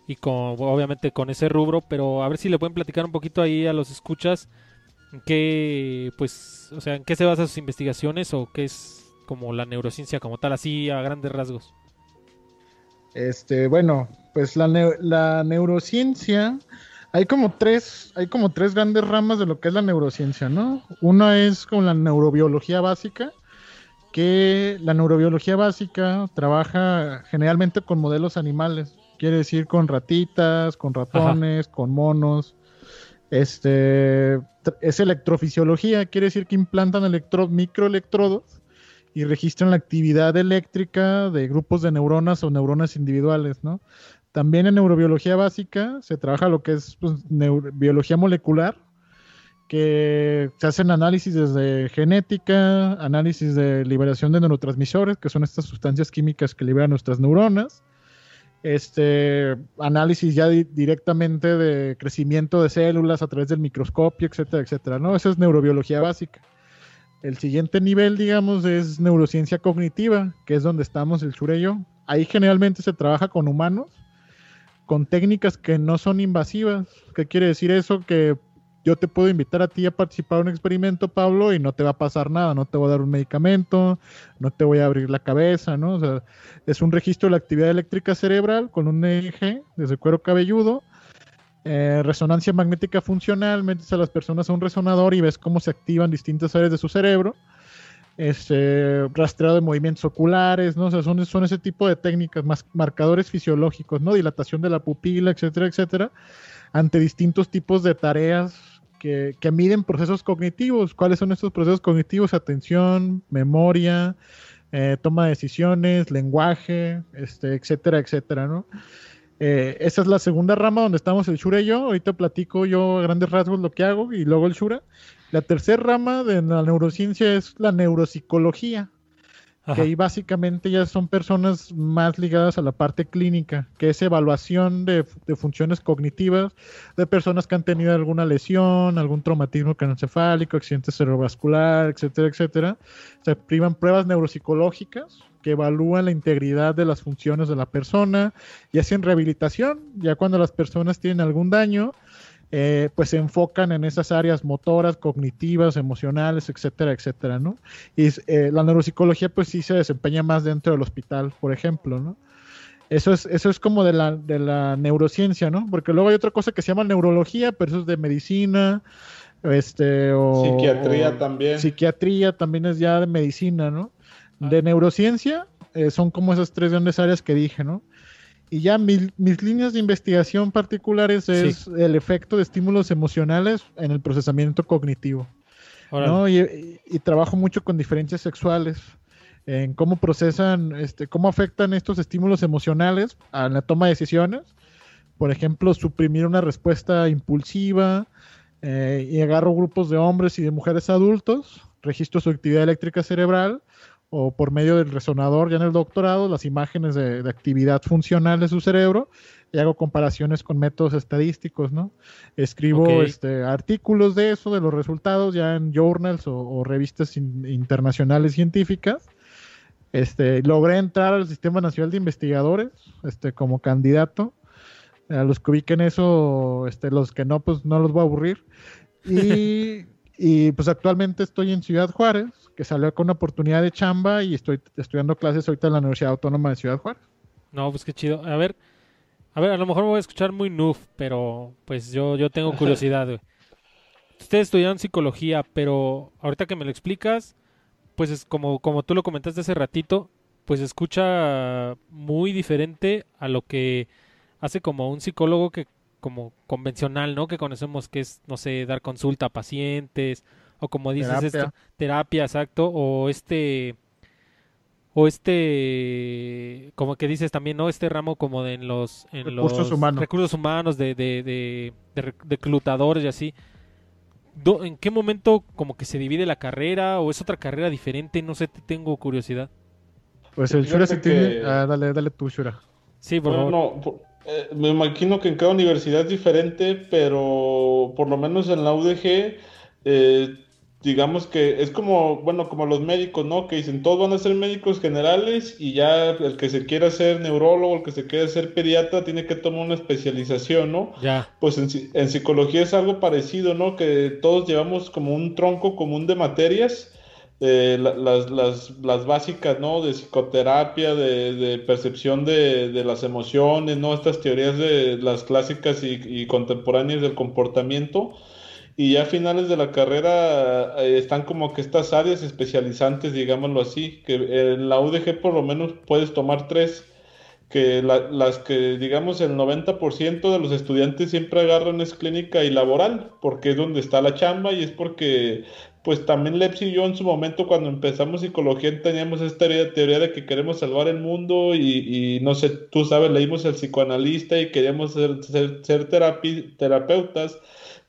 y con, obviamente con ese rubro, pero a ver si le pueden platicar un poquito ahí a los escuchas en qué, pues, o sea, en qué se basan sus investigaciones o qué es como la neurociencia como tal, así a grandes rasgos. Este, bueno, pues la, la neurociencia, hay como tres, hay como tres grandes ramas de lo que es la neurociencia, ¿no? Una es con la neurobiología básica, que la neurobiología básica trabaja generalmente con modelos animales, quiere decir con ratitas, con ratones, con monos. Este es electrofisiología, quiere decir que implantan electro, microelectrodos y registran la actividad eléctrica de grupos de neuronas o neuronas individuales, ¿no? También en neurobiología básica se trabaja lo que es pues, biología molecular, que se hacen análisis desde genética, análisis de liberación de neurotransmisores, que son estas sustancias químicas que liberan nuestras neuronas, este análisis ya directamente de crecimiento de células a través del microscopio, etcétera, etcétera, ¿no? Esa es neurobiología básica. El siguiente nivel, digamos, es neurociencia cognitiva, que es donde estamos el Shure y yo. Ahí generalmente se trabaja con humanos con técnicas que no son invasivas. ¿Qué quiere decir eso? Que yo te puedo invitar a ti a participar en un experimento, Pablo, y no te va a pasar nada, no te voy a dar un medicamento, no te voy a abrir la cabeza, ¿no? O sea, es un registro de la actividad eléctrica cerebral con un EEG desde cuero cabelludo, eh, resonancia magnética funcional, metes a las personas a un resonador y ves cómo se activan distintas áreas de su cerebro este, rastreado de movimientos oculares, ¿no? O sea, son, son ese tipo de técnicas, más marcadores fisiológicos, ¿no? Dilatación de la pupila, etcétera, etcétera, ante distintos tipos de tareas que, que miden procesos cognitivos. ¿Cuáles son estos procesos cognitivos? Atención, memoria, eh, toma de decisiones, lenguaje, este, etcétera, etcétera, ¿no? Eh, esa es la segunda rama donde estamos el Shura y yo. Ahorita platico yo a grandes rasgos lo que hago y luego el Shura. La tercera rama de la neurociencia es la neuropsicología, que ahí básicamente ya son personas más ligadas a la parte clínica, que es evaluación de, funciones cognitivas de personas que han tenido alguna lesión, algún traumatismo craneoencefálico, accidente cerebrovascular, etcétera, etcétera. Se privan pruebas neuropsicológicas que evalúan la integridad de las funciones de la persona y hacen rehabilitación, ya cuando las personas tienen algún daño, eh, pues se enfocan en esas áreas motoras, cognitivas, emocionales, etcétera, etcétera, ¿no? Y eh, la neuropsicología pues sí se desempeña más dentro del hospital, por ejemplo, ¿no? Eso es, eso es como de la, de la neurociencia, ¿no? Porque luego hay otra cosa que se llama neurología, pero eso es de medicina, este, o... Psiquiatría también. Psiquiatría también es ya de medicina, ¿no? De neurociencia eh, son como esas tres grandes áreas que dije, ¿no? Y ya mis líneas de investigación particulares es el efecto de estímulos emocionales en el procesamiento cognitivo. Y, trabajo mucho con diferencias sexuales, en cómo procesan, este, cómo afectan estos estímulos emocionales a la toma de decisiones. Por ejemplo, suprimir una respuesta impulsiva eh, y agarro grupos de hombres y de mujeres adultos, registro su actividad eléctrica cerebral o por medio del resonador ya en el doctorado las imágenes de, actividad funcional de su cerebro y hago comparaciones con métodos estadísticos, ¿no? Escribo este, artículos de eso, de los resultados ya en journals o, revistas internacionales científicas. Este, logré entrar al Sistema Nacional de Investigadores este, como candidato. A los que ubiquen eso, este, los que no, pues no los voy a aburrir. Y Y pues actualmente estoy en Ciudad Juárez, que salió con una oportunidad de chamba y estoy estudiando clases ahorita en la Universidad Autónoma de Ciudad Juárez. No, pues qué chido. A ver, a ver, a lo mejor me voy a escuchar muy noob, pero pues yo, yo tengo curiosidad, güey. Ustedes estudiaron psicología, pero ahorita que me lo explicas, pues es como, como tú lo comentaste hace ratito, pues escucha muy diferente a lo que hace como un psicólogo que como convencional, ¿no? Que conocemos que es, no sé, dar consulta a pacientes, o como dices, terapia, esto, terapia exacto, o este, o este, como que dices también, ¿no? Este ramo como de en los, en recursos los humanos. recursos humanos, de, de, de, de reclutadores y así. ¿En qué momento como que se divide la carrera o es otra carrera diferente? No sé, tengo curiosidad. Pues el Shura se tiene... Ah, dale, dale tú, Shura. Sí, por favor. No, eh, me imagino que en cada universidad es diferente, pero por lo menos en la UDG, eh, digamos que es como, bueno, como los médicos, ¿no? Que dicen, todos van a ser médicos generales y ya el que se quiera ser neurólogo, el que se quiera ser pediatra, tiene que tomar una especialización, ¿no? Ya. Pues en, en psicología es algo parecido, ¿no? Que todos llevamos como un tronco común de materias. Eh, las, las, las, básicas, ¿no? De psicoterapia, de, de percepción de, de, las emociones, ¿no? Estas teorías de las clásicas y, y contemporáneas del comportamiento y ya a finales de la carrera eh, están como que estas áreas especializantes, digámoslo así, que en la UDG por lo menos puedes tomar tres, que las que digamos el 90% de los estudiantes siempre agarran es clínica y laboral, porque es donde está la chamba y es porque pues también Lepsi y yo en su momento cuando empezamos psicología teníamos esta teoría de que queremos salvar el mundo y, no sé, tú sabes, leímos el psicoanalista y queríamos ser, ser, terapeutas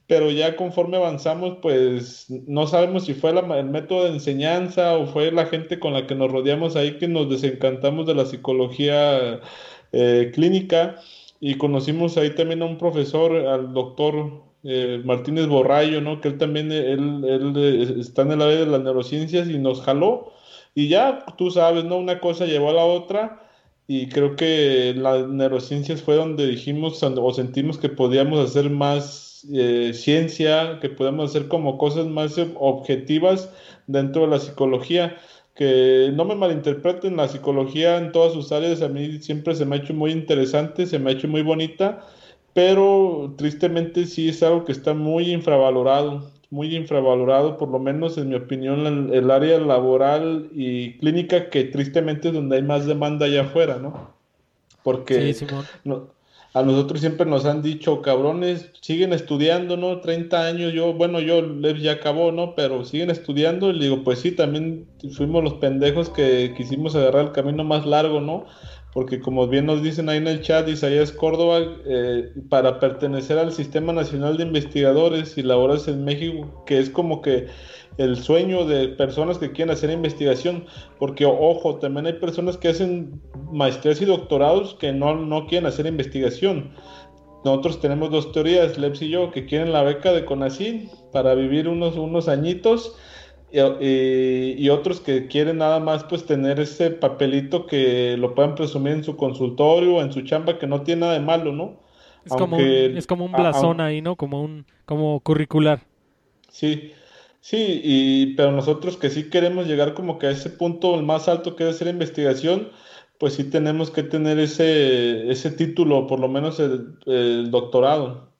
pero ya conforme avanzamos, pues no sabemos si fue el método de enseñanza o fue la gente con la que nos rodeamos ahí que nos desencantamos de la psicología eh, clínica. Y conocimos ahí también a un profesor, al doctor eh, Martínez Borrayo, ¿no? Que él también, él, eh, está en el área de las neurociencias y nos jaló y ya, tú sabes, ¿no? Una cosa llevó a la otra y creo que las neurociencias fue donde dijimos o sentimos que podíamos hacer más eh, ciencia, que podemos hacer como cosas más objetivas dentro de la psicología. Que no me malinterpreten, la psicología en todas sus áreas a mí siempre se me ha hecho muy interesante, se me ha hecho muy bonita, pero tristemente sí es algo que está muy infravalorado, muy infravalorado, por lo menos en mi opinión, el, el área laboral y clínica, que tristemente es donde hay más demanda allá afuera, ¿no? Porque no, a nosotros siempre nos han dicho, cabrones, siguen estudiando, ¿no? 30 años, yo, bueno, yo ya acabó, ¿no? Pero siguen estudiando y digo, pues sí, también fuimos los pendejos que quisimos agarrar el camino más largo, ¿no? Porque como bien nos dicen ahí en el chat, Isaías Córdoba, eh, para pertenecer al Sistema Nacional de Investigadores y Laborales en México, que es como que el sueño de personas que quieren hacer investigación, porque ojo, también hay personas que hacen maestrías y doctorados que no, no quieren hacer investigación. Nosotros tenemos dos teorías, Leps y yo, que quieren la beca de CONACYT para vivir unos, unos añitos y, otros que quieren nada más pues tener ese papelito que lo puedan presumir en su consultorio o en su chamba que no tiene nada de malo, ¿no? Es, como, un, es como un blasón ahí, ¿no? Como un como curricular. Sí, Sí, y, pero nosotros que sí queremos llegar como que a ese punto más alto que es hacer investigación, pues sí tenemos que tener ese, ese título, por lo menos el, doctorado.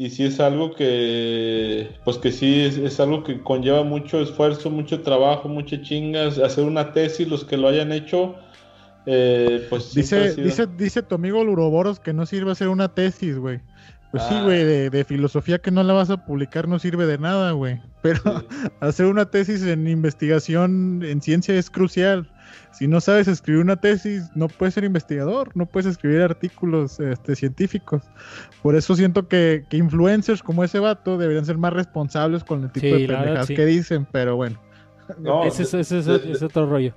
Y sí es algo que, pues que sí es, algo que conlleva mucho esfuerzo, mucho trabajo, muchas chingas. Hacer una tesis, los que lo hayan hecho, eh, pues... Dice, dice, dice tu amigo Luroboros que no sirve hacer una tesis, güey. Pues sí, güey, de, de, filosofía que no la vas a publicar no sirve de nada, güey. Pero hacer una tesis en investigación en ciencia es crucial. Si no sabes escribir una tesis, no puedes ser investigador, no puedes escribir artículos este, científicos. Por eso siento que, influencers como ese vato deberían ser más responsables con el tipo de pendejas que dicen, pero bueno. ese, es otro rollo.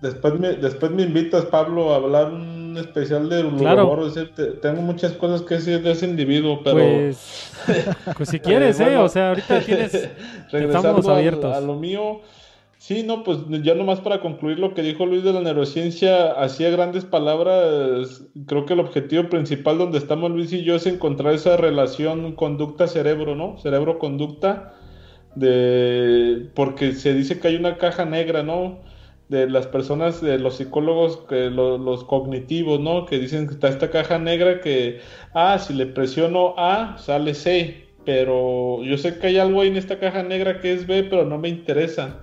después, me, después me invitas, Pablo, a hablar un especial de claro. tengo muchas cosas que decir de ese individuo, pero. Pues, pues si quieres, ¿eh? O sea, ahorita tienes. Estamos abiertos. A, lo mío. Sí, no, pues ya nomás para concluir lo que dijo Luis de la neurociencia, hacía grandes palabras. Creo que el objetivo principal donde estamos Luis y yo es encontrar esa relación conducta-cerebro, ¿no? Cerebro-conducta, de porque se dice que hay una caja negra, ¿no? de las personas, de los psicólogos, que los cognitivos, ¿no? Que dicen que está esta caja negra que, ah, si le presiono A, sale C, pero yo sé que hay algo ahí en esta caja negra que es B, pero no me interesa.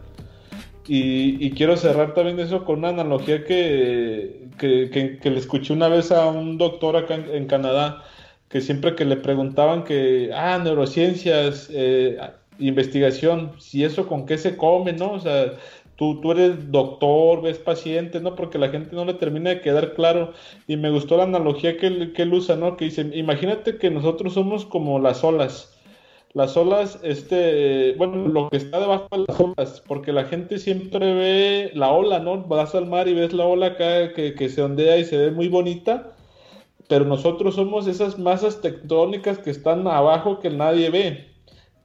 Y, quiero cerrar también eso con una analogía que, que, le escuché una vez a un doctor acá en, Canadá, que siempre que le preguntaban que, ah, neurociencias, eh, investigación, si eso con qué se come, ¿no? O sea, tú, tú eres doctor, ves pacientes, ¿no? Porque la gente no le termina de quedar claro. Y me gustó la analogía que que él usa, ¿no? Que dice, imagínate que nosotros somos como las olas. Las olas, este, bueno, lo que está debajo de las olas, porque la gente siempre ve la ola, ¿no? Vas al mar y ves la ola acá que, que se ondea y se ve muy bonita, pero nosotros somos esas masas tectónicas que están abajo que nadie ve,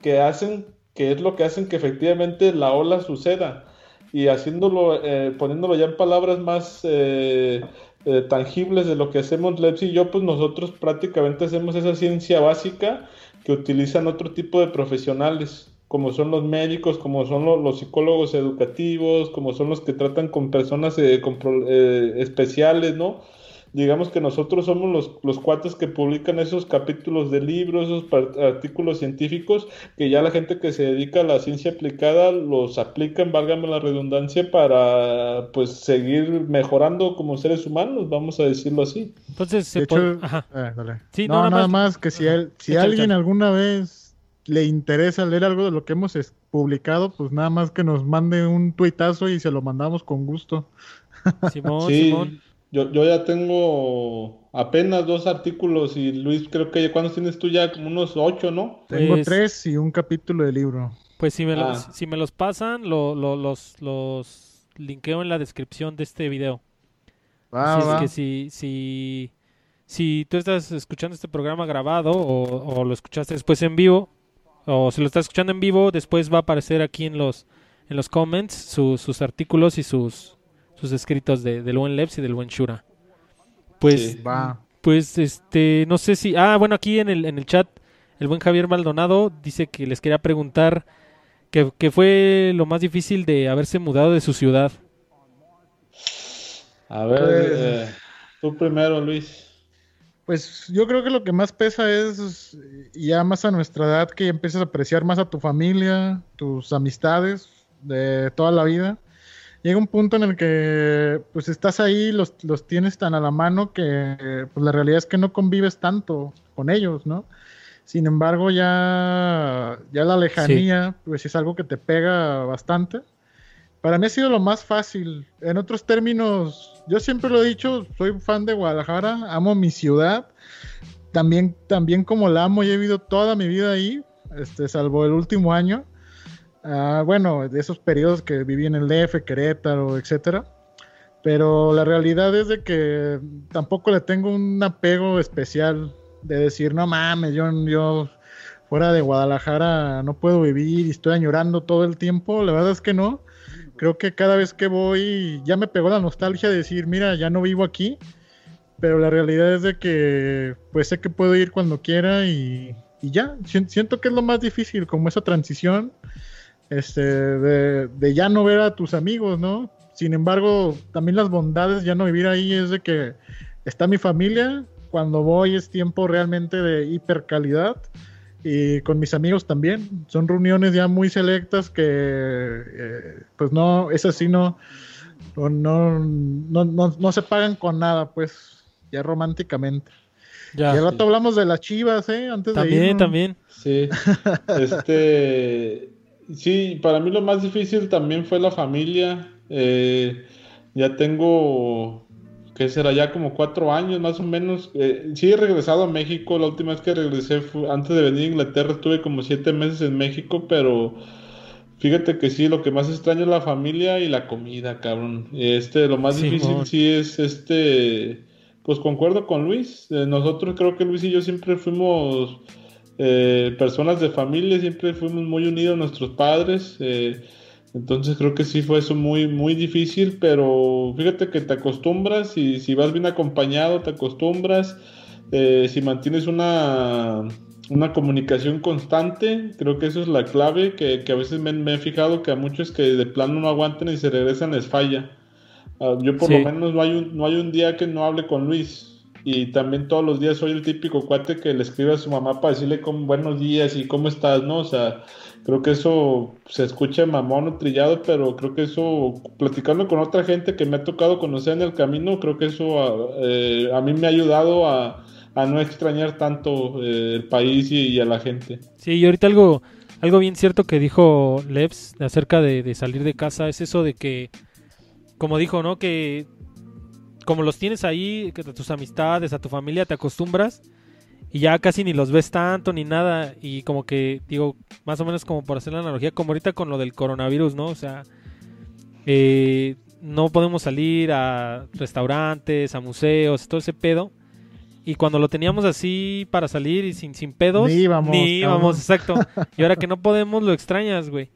que hacen que es lo que hacen que efectivamente la ola suceda. Y haciéndolo, eh, poniéndolo ya en palabras más eh, eh, tangibles de lo que hacemos Lepsi y yo, pues nosotros prácticamente hacemos esa ciencia básica que utilizan otro tipo de profesionales, como son los médicos, como son los, psicólogos educativos, como son los que tratan con personas especiales, ¿no? Digamos que nosotros somos los, los cuates que publican esos capítulos de libros, esos artículos científicos, que ya la gente que se dedica a la ciencia aplicada los aplican, válgame la redundancia, para pues seguir mejorando como seres humanos, vamos a decirlo así. Entonces, se puede... Eh, sí, no, nada, más, que si, si alguien alguna vez le interesa leer algo de lo que hemos publicado, pues nada más que nos mande un tuitazo y se lo mandamos con gusto. Simón, Simón. Yo, yo ya tengo apenas dos artículos y Luis, creo que ¿cuántos tienes tú ya? Como unos ocho, ¿no? Tengo pues tres y un capítulo de libro. Pues si me, los, ah. si me los pasan, lo, los, los linkeo en la descripción de este video. Así es que si, si, si tú estás escuchando este programa grabado o, lo escuchaste después en vivo, o si lo estás escuchando en vivo, después va a aparecer aquí en los, en los comments sus artículos y sus, sus escritos de, del buen Leps y del buen Shura. Pues, pues, este, no sé si, ah, bueno, aquí en el, en el chat, el buen Javier Maldonado dice que les quería preguntar qué fue lo más difícil de haberse mudado de su ciudad. A ver, pues, eh, tú primero, Luis. Pues yo creo que lo que más pesa es ya más a nuestra edad que empiezas a apreciar más a tu familia, tus amistades de toda la vida llega un punto en el que pues estás ahí, los, los tienes tan a la mano que pues la realidad es que no convives tanto con ellos, ¿no? Sin embargo, ya, ya la lejanía, pues es algo que te pega bastante. Para mí ha sido lo más fácil. En otros términos, yo siempre lo he dicho, soy fan de Guadalajara, amo mi ciudad. También, también como la amo y he vivido toda mi vida ahí, este, salvo el último año. Ah, bueno, de esos periodos que viví en el DF, Querétaro, etcétera. Pero la realidad es de que tampoco le tengo un apego especial de decir, no mames, yo, yo fuera de Guadalajara no puedo vivir y estoy añorando todo el tiempo. La verdad es que no. Creo que cada vez que voy ya me pegó la nostalgia de decir, mira, ya no vivo aquí. Pero la realidad es de que pues sé que puedo ir cuando quiera y, y ya. Siento que es lo más difícil, como esa transición este, de, ya no ver a tus amigos, ¿no? Sin embargo, también las bondades ya no vivir ahí es de que está mi familia, cuando voy es tiempo realmente de hipercalidad y con mis amigos también. Son reuniones ya muy selectas que, eh, pues no, es así, no no, no, no, no, se pagan con nada, pues, ya románticamente. Ya, y al rato hablamos de las chivas, ¿eh? Antes también, de ir, también. Sí. Este, Sí, para mí lo más difícil también fue la familia. Eh, ya tengo, ¿qué será? Ya como cuatro años más o menos. Eh, sí he regresado a México. La última vez que regresé fue, antes de venir a Inglaterra estuve como siete meses en México, pero fíjate que sí, lo que más extraño es la familia y la comida, cabrón. Este, lo más difícil sí es este, pues concuerdo con Luis. Eh, nosotros creo que Luis y yo siempre fuimos eh, personas de familia, siempre fuimos muy unidos a nuestros padres. Eh, entonces creo que sí fue eso muy, muy difícil, pero fíjate que te acostumbras y si vas bien acompañado te acostumbras. Eh, si mantienes una, una comunicación constante, creo que eso es la clave, que, a veces me, he fijado que a muchos que de plano no aguantan y se regresan les falla. Ah, yo por lo menos no hay, un, no hay un día que no hable con Luis y también todos los días soy el típico cuate que le escribe a su mamá para decirle como buenos días y cómo estás, ¿no? O sea, creo que eso se escucha mamón o trillado, pero creo que eso, platicando con otra gente que me ha tocado conocer en el camino, creo que eso a, eh, mí me ha ayudado a, no extrañar tanto eh, el país y, a la gente. Sí, y ahorita algo, algo bien cierto que dijo Leps acerca de, de salir de casa es eso de que, como dijo, ¿no? Que como los tienes ahí, a tus amistades, a tu familia, te acostumbras y ya casi ni los ves tanto ni nada. Y como que, digo, más o menos como por hacer la analogía, como ahorita con lo del coronavirus, ¿no? O sea, eh, no podemos salir a restaurantes, a museos, todo ese pedo. Y cuando lo teníamos así para salir y sin, sin pedos, ni íbamos. Ni íbamos, exacto. Y ahora que no podemos, lo extrañas, güey.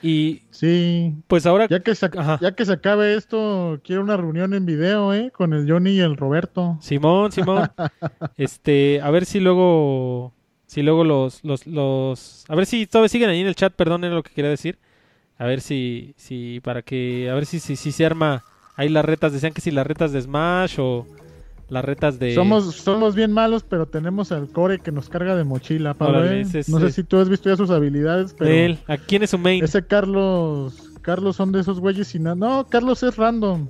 Y sí, pues ahora ya que se, ya que se acabe esto, quiero una reunión en video, ¿eh? Con el Johnny y el Roberto. Simón, Simón. este, a ver si luego si luego los los los a ver si todavía siguen ahí en el chat, perdón, era lo que quería decir. A ver si si para que a ver si si, si se arma ahí las retas, decían que si las retas de Smash o las retas de... Somos, somos bien malos, pero tenemos al core que nos carga de mochila, Pablo. ¿eh? no sé si tú has visto ya sus habilidades, pero... Él. ¿A quién es su main? Ese Carlos... Carlos son de esos güeyes y nada... No, Carlos es random.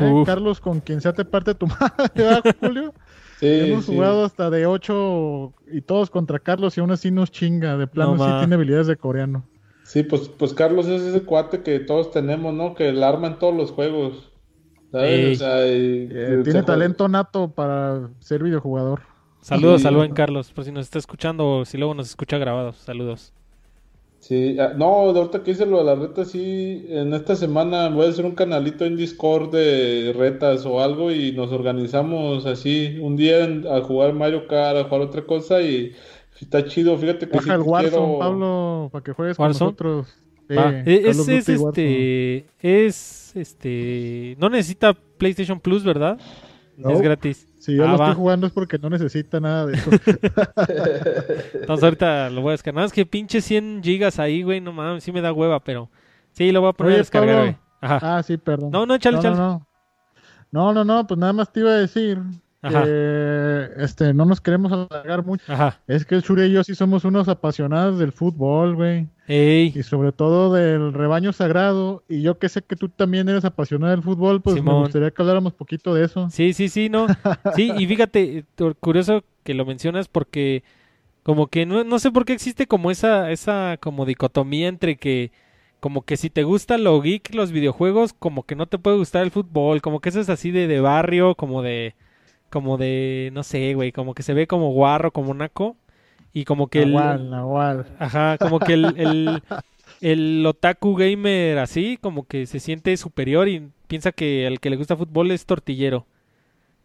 ¿Eh? Carlos con quien sea te parte tu madre, Julio? Sí, Hemos jugado hasta de 8 y todos contra Carlos y aún así nos chinga. De plano sí tiene habilidades de coreano. Sí, pues, pues Carlos es ese cuate que todos tenemos, ¿no? Que el arma en todos los juegos. Eh, tiene talento nato para ser videojugador. Saludos al buen Carlos, por si nos está escuchando o si luego nos escucha grabados. Saludos. Sí, ah, no, de ahorita que hice lo de la reta, sí, en esta semana voy a hacer un canalito en Discord de retas o algo y nos organizamos así un día a jugar Mario Kart, a jugar otra cosa y está chido, fíjate que Baja el Warzone, Pablo, para que juegues con nosotros. E, es, este, es este, no necesita PlayStation Plus, ¿verdad? Es gratis. Si yo ah, lo estoy jugando es porque no necesita nada de eso. Entonces ahorita lo voy a descargar. es que pinche 100 gigas ahí, güey, no mames, sí me da hueva, pero sí lo voy a poner a descargar, güey. Ah, sí, perdón. No, no, échale, no, no, no, no, no, pues nada más te iba a decir este, no nos queremos alargar mucho. Es que Shuri y yo sí somos unos apasionados del fútbol, güey. Y sobre todo del rebaño sagrado. Y yo que sé que tú también eres apasionado del fútbol, pues me gustaría que habláramos poquito de eso. Sí, sí, sí, no. Sí, y fíjate, curioso que lo mencionas porque como que no, no sé por qué existe como esa, esa como dicotomía entre que como que si te gusta lo geek, los videojuegos, como que no te puede gustar el fútbol, como que eso es así de, de barrio, como de como de, no sé, güey, como que se ve como guarro, como naco. Y como que el... Ajá, como que el, el, otaku gamer así, como que se siente superior y piensa que al que le gusta fútbol es tortillero.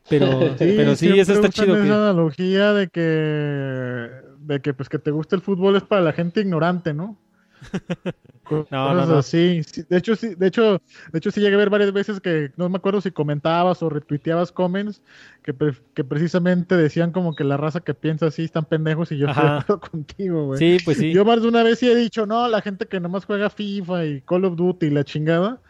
Pero sí, pero sí eso está chido. Esa analogía de que, de que pues que te gusta el fútbol es para la gente ignorante, ¿no? no, no, no. Sí, de hecho, sí, de hecho, de hecho, sí llegué a ver varias veces que no me acuerdo si comentabas o retuiteabas comments que, que precisamente decían como que la raza que piensa así están pendejos y yo estoy de acuerdo contigo, güey. Sí, pues sí. Yo más de una vez sí he dicho, no, la gente que nomás juega FIFA y Call of Duty y la chingada,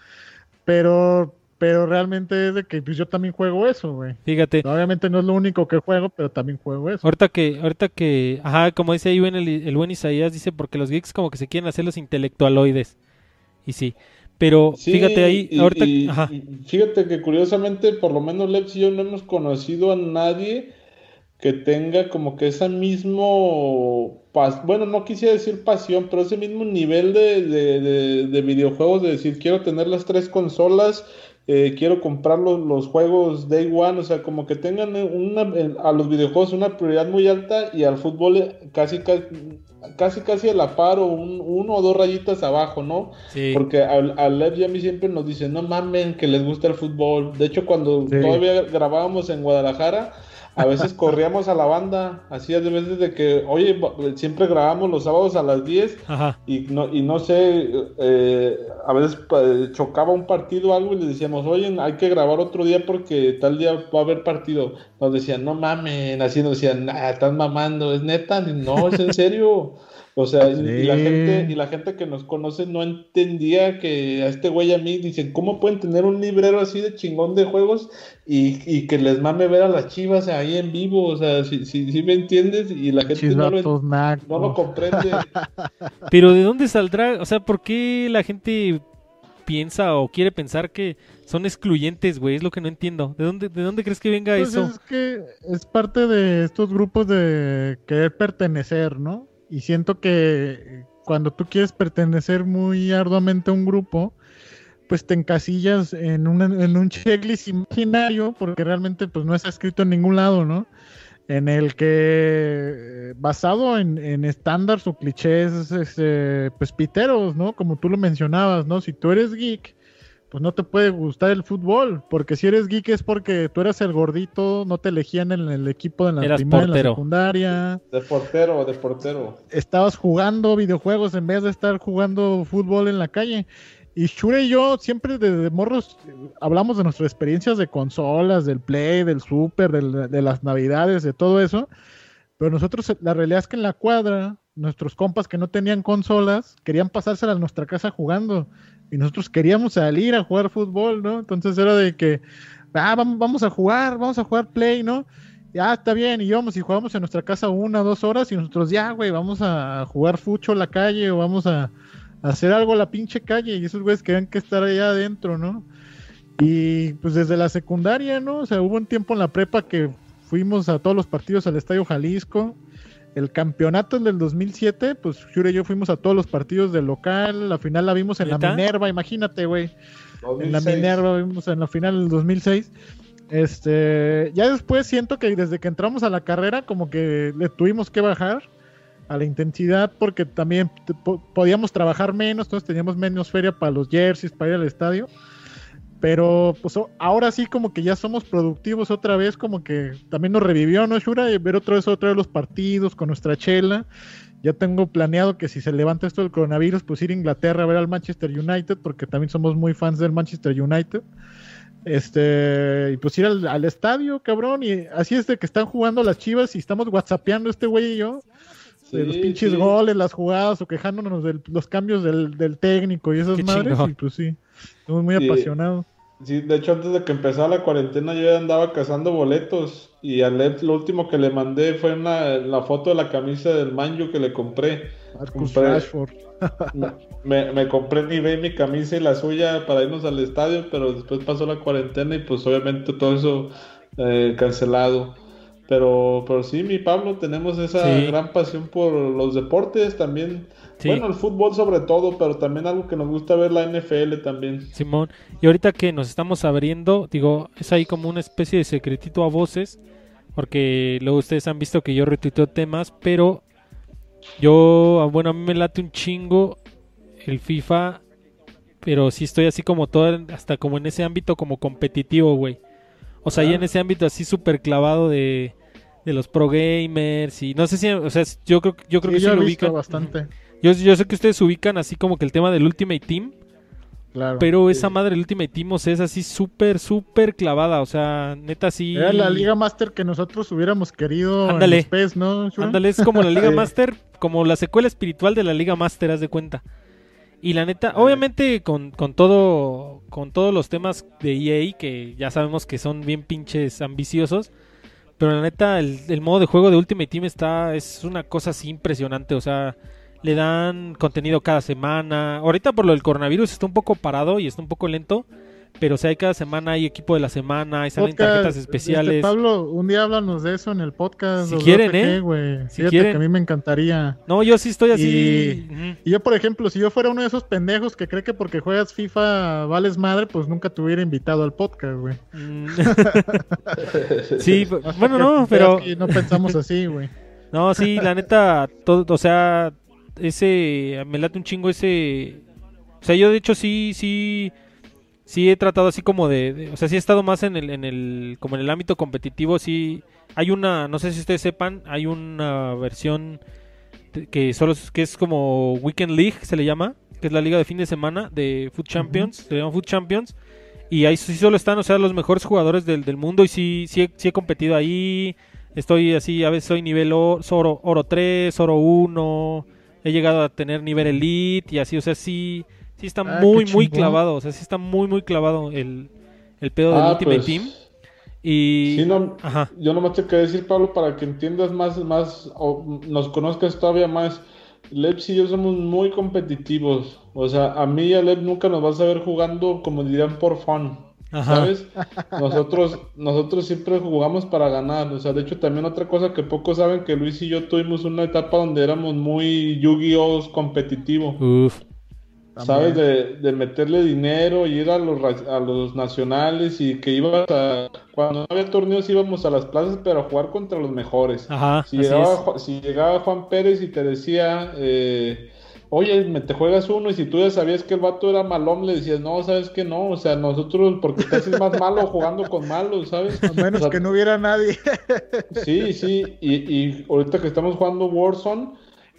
pero pero realmente es de que pues, yo también juego eso, güey. Fíjate. Obviamente no es lo único que juego, pero también juego eso. Ahorita que, ahorita que, ajá, como dice ahí el, el buen Isaías, dice porque los geeks como que se quieren hacer los intelectualoides. Y sí. Pero fíjate ahí, ahorita, ajá. fíjate que curiosamente, por lo menos Lex y yo no hemos conocido a nadie que tenga como que ese mismo, bueno, no quisiera decir pasión, pero ese mismo nivel de, de, de videojuegos, de decir, quiero tener las tres consolas eh, quiero comprar los, juegos Day One, o sea, como que tengan una, a los videojuegos una prioridad muy alta y al fútbol casi casi, casi, a la par o un, uno o dos rayitas abajo, ¿no? Porque al, al Lev y a mí siempre nos dicen, no mamen que les gusta el fútbol. De hecho, cuando todavía grabábamos en Guadalajara, a veces corríamos a la banda, así de veces de que, oye, siempre grabamos los sábados a las 10 y no, y no sé, eh, a veces chocaba un partido o algo y le decíamos, oye, hay que grabar otro día porque tal día va a haber partido. Nos decían, no mamen, así nos decían, ah, estás mamando, es neta, no, es en serio. O sea, y, la gente, y la gente que nos conoce no entendía que a este güey a mí dicen, ¿cómo pueden tener un librero así de chingón de juegos y, que les mame ver a las chivas ahí en vivo? O sea, si, si, me entiendes, y la gente no lo, no lo comprende. Pero ¿de dónde saldrá? O sea, ¿por qué la gente piensa o quiere pensar que son excluyentes, güey? Es lo que no entiendo. ¿De dónde, de dónde crees que venga pues eso? Es que es parte de estos grupos de querer pertenecer, ¿no? Y siento que cuando tú quieres pertenecer muy arduamente a un grupo, pues te encasillas en, en un checklist imaginario, porque realmente pues no está escrito en ningún lado, ¿no? En el que, basado en, en estándares o clichés, este, pues piteros, ¿no? Como tú lo mencionabas, ¿no? Si tú eres geek, pues no te puede gustar el fútbol, porque si eres geek es porque tú eras el gordito, no te elegían en el equipo de la primaria, en la secundaria. De portero, de portero. Estabas jugando videojuegos en vez de estar jugando fútbol en la calle. Y Shure y yo siempre desde morros hablamos de nuestras experiencias de consolas, del Play, del Super, de las Navidades, de todo eso. Pero nosotros, la realidad es que en la cuadra, nuestros compas que no tenían consolas, querían pasársela a nuestra casa jugando y nosotros queríamos salir a jugar fútbol, ¿no? Entonces era de que, ah, vamos, a jugar, vamos a jugar play, ¿no? Ya está bien, y íbamos y jugamos en nuestra casa una, dos horas y nosotros ya, güey, vamos a jugar fucho en la calle o vamos a, hacer algo a la pinche calle y esos güeyes querían que estar allá adentro, ¿no? Y pues desde la secundaria, ¿no? O sea, hubo un tiempo en la prepa que fuimos a todos los partidos al Estadio Jalisco el campeonato del 2007, pues Shure y yo fuimos a todos los partidos del local, la final la vimos en la Minerva, imagínate, güey. En la Minerva vimos en la final del 2006. Este, ya después siento que desde que entramos a la carrera como que le tuvimos que bajar a la intensidad porque también podíamos trabajar menos, entonces teníamos menos feria para los jerseys, para ir al estadio. Pero pues ahora sí como que ya somos productivos otra vez, como que también nos revivió, ¿no, Shura? Y ver otra vez otra vez los partidos con nuestra chela. Ya tengo planeado que si se levanta esto del coronavirus, pues ir a Inglaterra a ver al Manchester United, porque también somos muy fans del Manchester United. Este, y pues ir al, estadio, cabrón, y así es de que están jugando las chivas y estamos whatsappeando este güey y yo. de los pinches goles, las jugadas o quejándonos de los cambios del, técnico y esas madres. Y pues sí, estamos muy apasionados. Sí, de hecho antes de que empezara la cuarentena yo ya andaba cazando boletos y a Led lo último que le mandé fue una, la foto de la camisa del Manjo que le compré. me, me, compré mi mi camisa y la suya para irnos al estadio, pero después pasó la cuarentena y pues obviamente todo eso eh, cancelado. Pero, pero sí, mi Pablo, tenemos esa gran pasión por los deportes también bueno, el fútbol sobre todo, pero también algo que nos gusta ver la NFL también. Simón, y ahorita que nos estamos abriendo, digo, es ahí como una especie de secretito a voces, porque luego ustedes han visto que yo retuiteo temas, pero yo, bueno, a mí me late un chingo el FIFA, pero sí estoy así como todo, hasta como en ese ámbito como competitivo, güey. O sea, ahí en ese ámbito así súper clavado de, de los pro gamers y no sé si, o sea, yo creo, yo creo que sí lo ubico bastante. Yo, yo sé que ustedes ubican así como que el tema del Ultimate Team. Claro, pero esa madre del Ultimate Team o sea, es así súper, súper clavada. O sea, neta sí. Era la Liga Master que nosotros hubiéramos querido Ándale. en ¿no? Ándale, es como la Liga Master, como la secuela espiritual de la Liga Master, haz de cuenta. Y la neta, obviamente con, con todo, con todos los temas de EA, que ya sabemos que son bien pinches ambiciosos. Pero la neta, el, el modo de juego de Ultimate Team está, es una cosa así impresionante. O sea, le dan contenido cada semana. Ahorita por lo del coronavirus está un poco parado y está un poco lento. Pero o sea, cada semana hay equipo de la semana, hay salen tarjetas este, especiales. Pablo, un día háblanos de eso en el podcast. Si quieren, ¿eh? Si quieren. que a mí me encantaría. No, yo sí estoy así. Y, yo, por ejemplo, si yo fuera uno de esos pendejos que cree que porque juegas FIFA vales madre, pues nunca te hubiera invitado al podcast, güey. Mm. sí, bueno, no, pero... No pensamos así, güey. No, sí, la neta, todo, o sea, ese, me late un chingo ese, o sea, yo de hecho sí, sí, sí he tratado así como de, o sea, sí he estado más en el, en el, como en el ámbito competitivo, sí, hay una, no sé si ustedes sepan, hay una versión que solo que es como Weekend League, se le llama, que es la liga de fin de semana de Food Champions, se llama Food Champions, y ahí sí solo están, o sea, los mejores jugadores del, del mundo y sí, sí, sí he competido ahí, estoy así, a veces soy nivel oro, oro 3, oro 1, he llegado a tener nivel elite y así, o sea, sí, sí está ah, muy, muy clavado, o sea, sí está muy, muy clavado el, el pedo del ah, Ultimate pues, Team. Y... Sí, no, Yo nomás te quería decir, Pablo, para que entiendas más, más o nos conozcas todavía más. Leps y yo somos muy competitivos. O sea, a mí y a Lep nunca nos vas a ver jugando, como dirían, por fun. ¿Sabes? Nosotros, nosotros siempre jugamos para ganar. O sea, de hecho, también otra cosa que pocos saben que Luis y yo tuvimos una etapa donde éramos muy Yu-Gi-Oh! competitivo. ¿Sabes? De, de, meterle dinero y ir a los, a los nacionales y que ibas a. Cuando no había torneos íbamos a las plazas, pero a jugar contra los mejores. Ajá, si, llegaba, si llegaba Juan Pérez y te decía. Eh, oye, me te juegas uno y si tú ya sabías que el vato era malón, le decías, no, sabes que no, o sea, nosotros, porque casi es más malo jugando con malos, ¿sabes? A menos que no hubiera nadie. sí, sí, y, y ahorita que estamos jugando Warzone,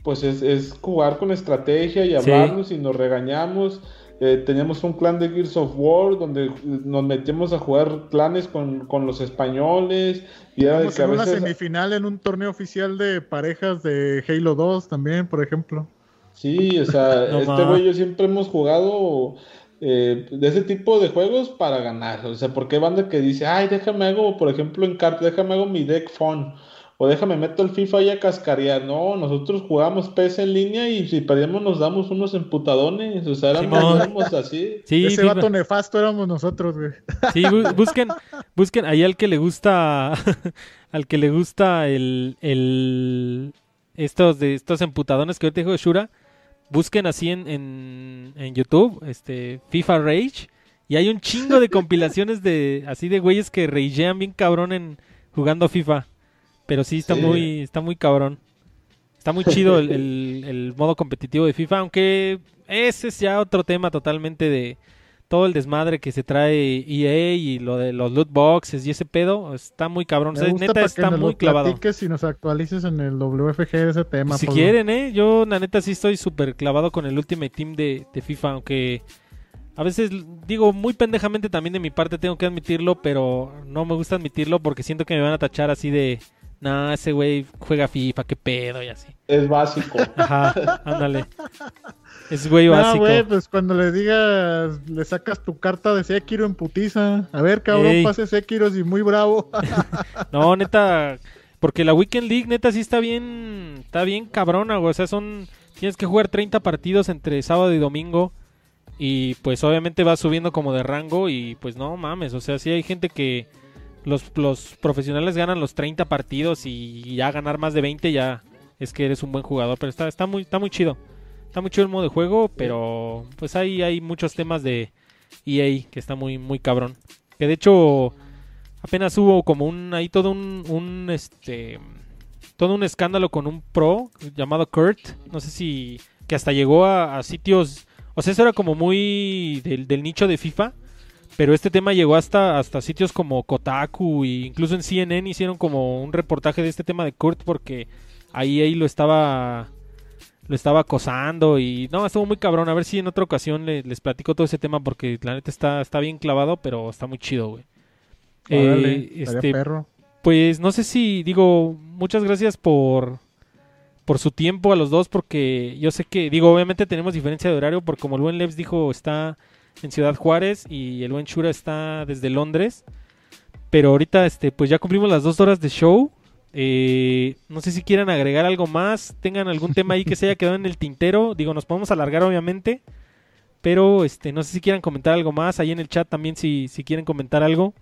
pues es, es jugar con estrategia y hablarnos y nos regañamos. Eh, teníamos un clan de Gears of War donde nos metimos a jugar clanes con, los españoles. Y era en una semifinal en un torneo oficial de parejas de Halo 2 también, por ejemplo. Sí, o sea, este güey yo siempre hemos jugado eh, de ese tipo de juegos para ganar. O sea, porque hay banda que dice, ay, déjame hago, por ejemplo, en carta, déjame hago mi deck fun o déjame meto el FIFA y a cascarear. No, nosotros jugamos PS en línea y si perdemos nos damos unos emputadones. O sea, éramos, así. Sí, Ese vato nefasto éramos nosotros, güey. Sí, busquen, busquen ahí al que le gusta, al que le gusta el, el estos de estos emputadones que ahorita dijo Shura. Busquen así en, en, en YouTube, este, FIFA Rage. Y hay un chingo de compilaciones de así de güeyes que ragean bien cabrón en jugando FIFA. Pero sí está muy está muy cabrón. Está muy chido el, modo competitivo de FIFA, aunque ese es ya otro tema totalmente de todo el desmadre que se trae EA y lo de los loot boxes y ese pedo. Está muy cabrón. neta está muy clavado. si nos actualices en el WFG ese tema. Si quieren, ¿eh? Yo, la neta, sí estoy súper clavado con el Ultimate Team de, de FIFA, aunque... A veces digo muy pendejamente también de mi parte, tengo que admitirlo, pero no me gusta admitirlo porque siento que me van a tachar así de no, ese güey juega FIFA, qué pedo y así. Es básico. Ajá, ándale. Es güey básico. No, güey, pues cuando le digas, le sacas tu carta de Sekiro en putiza. A ver, cabrón, pase Sekiro y muy bravo. no, neta, porque la Weekend League, neta, sí está bien, está bien cabrona, güey. O sea, son, tienes que jugar 30 partidos entre sábado y domingo. Y pues obviamente va subiendo como de rango y pues no mames, o sea, sí hay gente que los, los profesionales ganan los 30 partidos y ya ganar más de 20 ya es que eres un buen jugador. Pero está, está, muy, está muy chido. Está muy chido el modo de juego, pero pues ahí hay muchos temas de EA que está muy, muy cabrón. Que de hecho apenas hubo como un, ahí todo un, un este, todo un escándalo con un pro llamado Kurt. No sé si, que hasta llegó a, sitios, o sea, eso era como muy del, del nicho de FIFA pero este tema llegó hasta, hasta sitios como Kotaku e incluso en CNN hicieron como un reportaje de este tema de Kurt porque ahí, ahí lo estaba lo estaba acosando y no, estuvo muy cabrón. A ver si en otra ocasión les platico todo ese tema porque la neta está, está bien clavado, pero está muy chido, güey. Eh, este, perro. Pues no sé si digo, muchas gracias por por su tiempo a los dos porque yo sé que digo, obviamente tenemos diferencia de horario porque como el buen Leves dijo, está en Ciudad Juárez y el buen Chura está desde Londres. Pero ahorita, este, pues ya cumplimos las dos horas de show. Eh, no sé si quieran agregar algo más, tengan algún tema ahí que se haya quedado en el tintero. Digo, nos podemos alargar obviamente. Pero este, no sé si quieran comentar algo más. Ahí en el chat también si, si quieren comentar algo.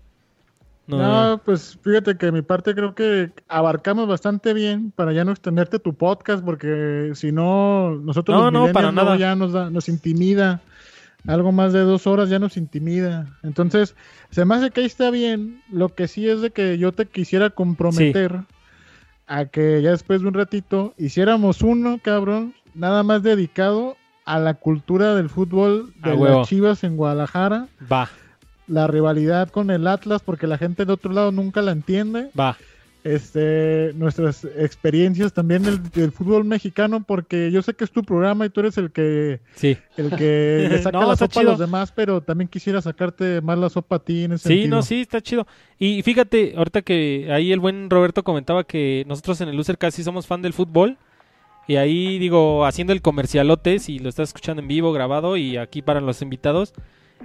No, pues fíjate que mi parte creo que abarcamos bastante bien para ya no extenderte tu podcast porque si no nosotros no, no, para nada. ya nos, da, nos intimida algo más de dos horas ya nos intimida. Entonces, se me hace que ahí está bien. Lo que sí es de que yo te quisiera comprometer a que ya después de un ratito hiciéramos uno, cabrón, nada más dedicado a la cultura del fútbol de las Chivas en Guadalajara. Va. La rivalidad con el Atlas, porque la gente del otro lado nunca la entiende. Va este, nuestras experiencias también del, fútbol mexicano, porque yo sé que es tu programa y tú eres el que, sí. el que le saca la sopa a los demás, pero también quisiera sacarte más la sopa a ti en ese Sí, no, sí, está chido. Y fíjate, ahorita que ahí el buen Roberto comentaba que nosotros en el Loser casi somos fan del fútbol. Y ahí digo, haciendo el comercialote, si lo estás escuchando en vivo, grabado, y aquí para los invitados.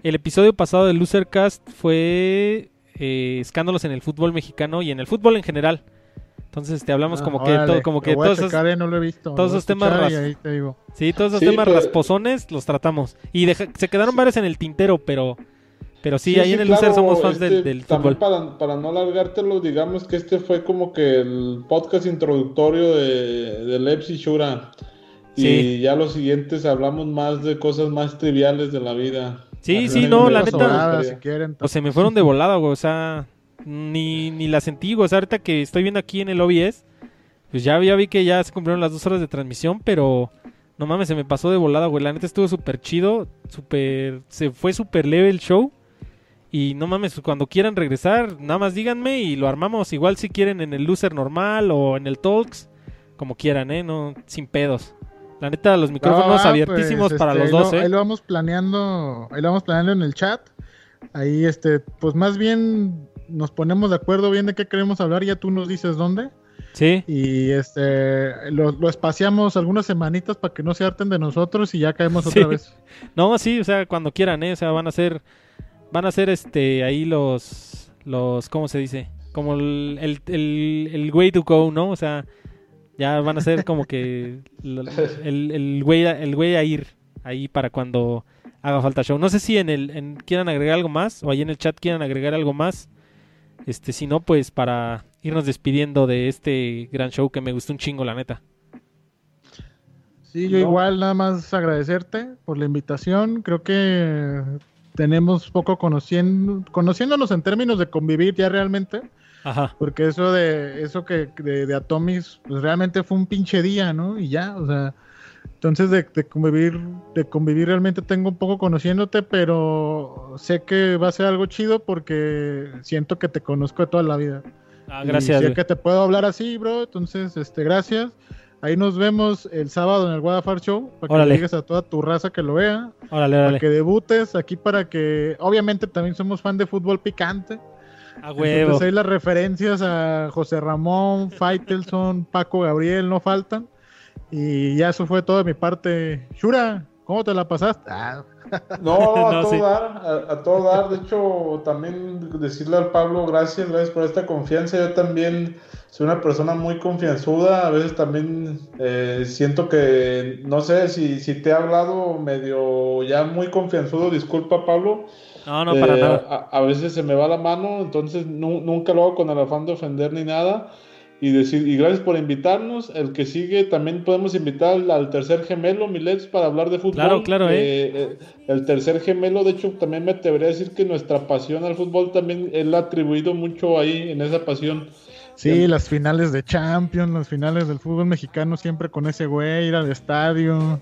El episodio pasado del Losercast fue eh, escándalos en el fútbol mexicano y en el fútbol en general. Entonces te hablamos como, que todo, como que todos esos, eh, todos esos temas Sí, todos esos temas rasposones los tratamos. Y se quedaron varios en el tintero, pero pero sí, ahí en el Lucer somos fans del, este, fútbol. Para, para, no alargártelo, digamos que este fue como que el podcast introductorio de, de Leps y Shura. Y ya los siguientes hablamos más de cosas más triviales de la vida. Sí, sí, no, la neta. o se me fueron de volada, güey. O sea, ni, ni la sentí, güey. O sea, ahorita que estoy viendo aquí en el OBS, pues ya, ya vi que ya se cumplieron las dos horas de transmisión, pero No mames, se me pasó de volada, güey. La neta estuvo súper chido. Súper. Se fue súper leve el show. Y no mames, cuando quieran regresar, nada más díganme y lo armamos. Igual si quieren en el loser normal o en el talks. Como quieran, ¿eh? No, sin pedos. La neta, los micrófonos ah, abiertísimos pues, para este, los dos, ¿eh? Ahí lo vamos planeando. Ahí lo vamos planeando en el chat. Ahí, este, pues más bien nos ponemos de acuerdo bien de qué queremos hablar. Ya tú nos dices dónde. Sí. Y este lo, espaciamos algunas semanitas para que no se harten de nosotros y ya caemos otra vez. No, sí, o sea, cuando quieran, ¿eh? O sea, van a ser, van a ser este, ahí los, los, ¿cómo se dice? Como el, el, el, way to go, ¿no? O sea, ya van a ser como que el, el, way, el a ir ahí para cuando haga falta show. No sé si en el, en, quieran agregar algo más o ahí en el chat quieran agregar algo más. Este, si no, pues para irnos despidiendo de este gran show que me gustó un chingo, la neta. Sí, yo igual nada más agradecerte por la invitación. Creo que tenemos poco conociendo, conociéndonos en términos de convivir ya realmente. Ajá. Porque eso de eso que de, de Atomis, pues realmente fue un pinche día, ¿no? Y ya, o sea, entonces de, de, convivir, de convivir realmente tengo un poco conociéndote, pero sé que va a ser algo chido porque siento que te conozco de toda la vida. Ah, gracias. sé que te puedo hablar así, bro. Entonces, este, gracias. Ahí nos vemos el sábado en el Guadafar Show para que le digas a toda tu raza que lo vea. Órale, órale. Para que debutes aquí para que, obviamente también somos fan de fútbol picante. A huevo. Entonces ahí las referencias a José Ramón, Faitelson, Paco Gabriel no faltan. Y ya eso fue todo de mi parte. Shura, ¿cómo te la pasaste? Ah. No, a todo dar, a, todo dar. De hecho, también decirle al Pablo, gracias, gracias por esta confianza. Yo también soy una persona muy confianzuda. A veces también eh, siento que, no sé, si, si te he hablado medio ya muy confianzudo, disculpa, Pablo. No, no, para eh, nada. A, veces se me va la mano, entonces nunca lo hago con el afán de ofender ni nada y decir, y gracias por invitarnos. El que sigue también podemos invitar al, tercer gemelo, Milets, para hablar de fútbol. Claro, claro, eh. Eh, eh. El tercer gemelo, de hecho, también me atrevería a decir que nuestra pasión al fútbol también él ha atribuido mucho ahí en esa pasión. Sí, las finales de Champions, las finales del fútbol mexicano, siempre con ese güey, ir al estadio,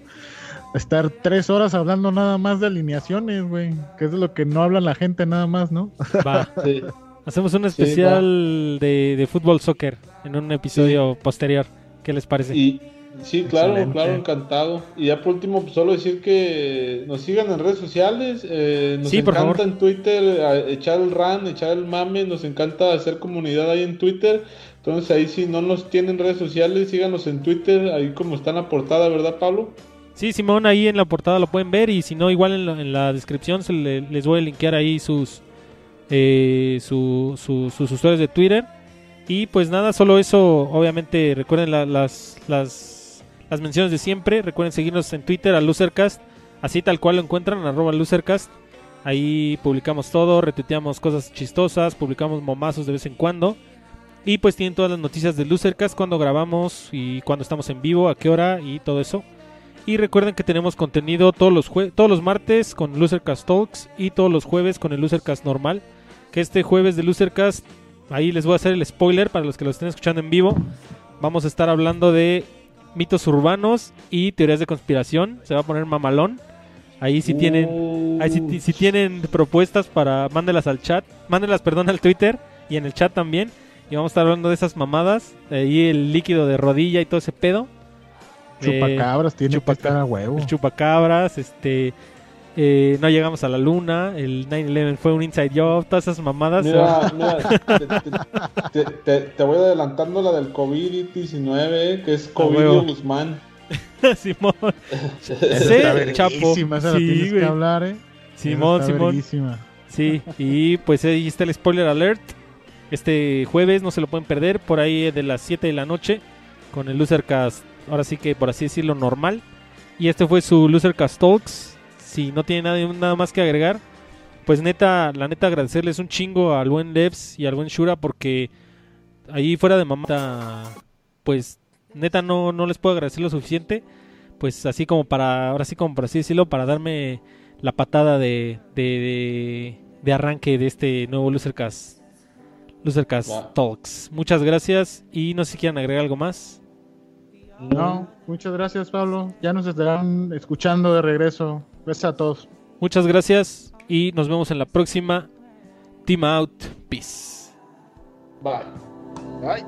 estar tres horas hablando nada más de alineaciones, güey, que es de lo que no habla la gente nada más, ¿no? Va, sí. Hacemos un especial de, de, fútbol soccer en un episodio posterior. ¿Qué les parece? Y, sí, claro, claro, encantado. Y ya por último, pues, solo decir que nos sigan en redes sociales. Eh, nos encanta en Twitter echar el run, echar el mame. Nos encanta hacer comunidad ahí en Twitter. Entonces ahí si no nos tienen redes sociales, síganos en Twitter, ahí como está en la portada, ¿verdad, Pablo? Sí, Simón, ahí en la portada lo pueden ver y si no, igual en la, descripción se les voy a linkear ahí sus, eh, sus usuarios de Twitter. Y pues nada, solo eso. Obviamente recuerden las, las, las menciones de siempre. Recuerden seguirnos en Twitter a Losercast. Así tal cual lo encuentran, arroba Losercast. Ahí publicamos todo, retuiteamos cosas chistosas, publicamos momazos de vez en cuando. Y pues tienen todas las noticias de Losercast, cuando grabamos y cuando estamos en vivo, a qué hora y todo eso. Y recuerden que tenemos contenido todos los, todos los martes con Losercast Talks y todos los jueves con el Losercast normal que este jueves de Losercast, ahí les voy a hacer el spoiler para los que lo estén escuchando en vivo. Vamos a estar hablando de mitos urbanos y teorías de conspiración. Se va a poner mamalón. Ahí si tienen, ahí si, tienen propuestas para mándelas al chat, mándelas perdón al Twitter y en el chat también. Y vamos a estar hablando de esas mamadas, ahí el líquido de rodilla y todo ese pedo. Chupacabras, tiene chupacabras, huevo. Chupacabras, este, eh, no llegamos a la luna, el 9-11 fue un inside job, todas esas mamadas. Mira, mira, te, voy adelantando la del COVID-19, que es COVID Guzmán. Simón. sí, Chapo. sí, que hablar, ¿eh? Simón, Simón. Sí, y pues ahí está el spoiler alert. Este jueves no se lo pueden perder, por ahí de las 7 de la noche, con el Losercast, ahora sí que por así decirlo, normal. Y este fue su Losercast Talks si no tiene nada, nada más que agregar, pues neta, la neta agradecerles un chingo al buen Levs y al buen Shura porque ahí fuera de mamá, pues neta no, no les puedo agradecer lo suficiente, pues así como para, ahora sí como por así decirlo, para darme la patada de, de, de, arranque de este nuevo Losercast, Losercast Talks. Muchas gracias y no sé si quieren agregar algo más. No, muchas gracias, Pablo. Ya nos estarán escuchando de regreso. Gracias a todos. Muchas gracias y nos vemos en la próxima. Team Out. Peace. Bye. Bye.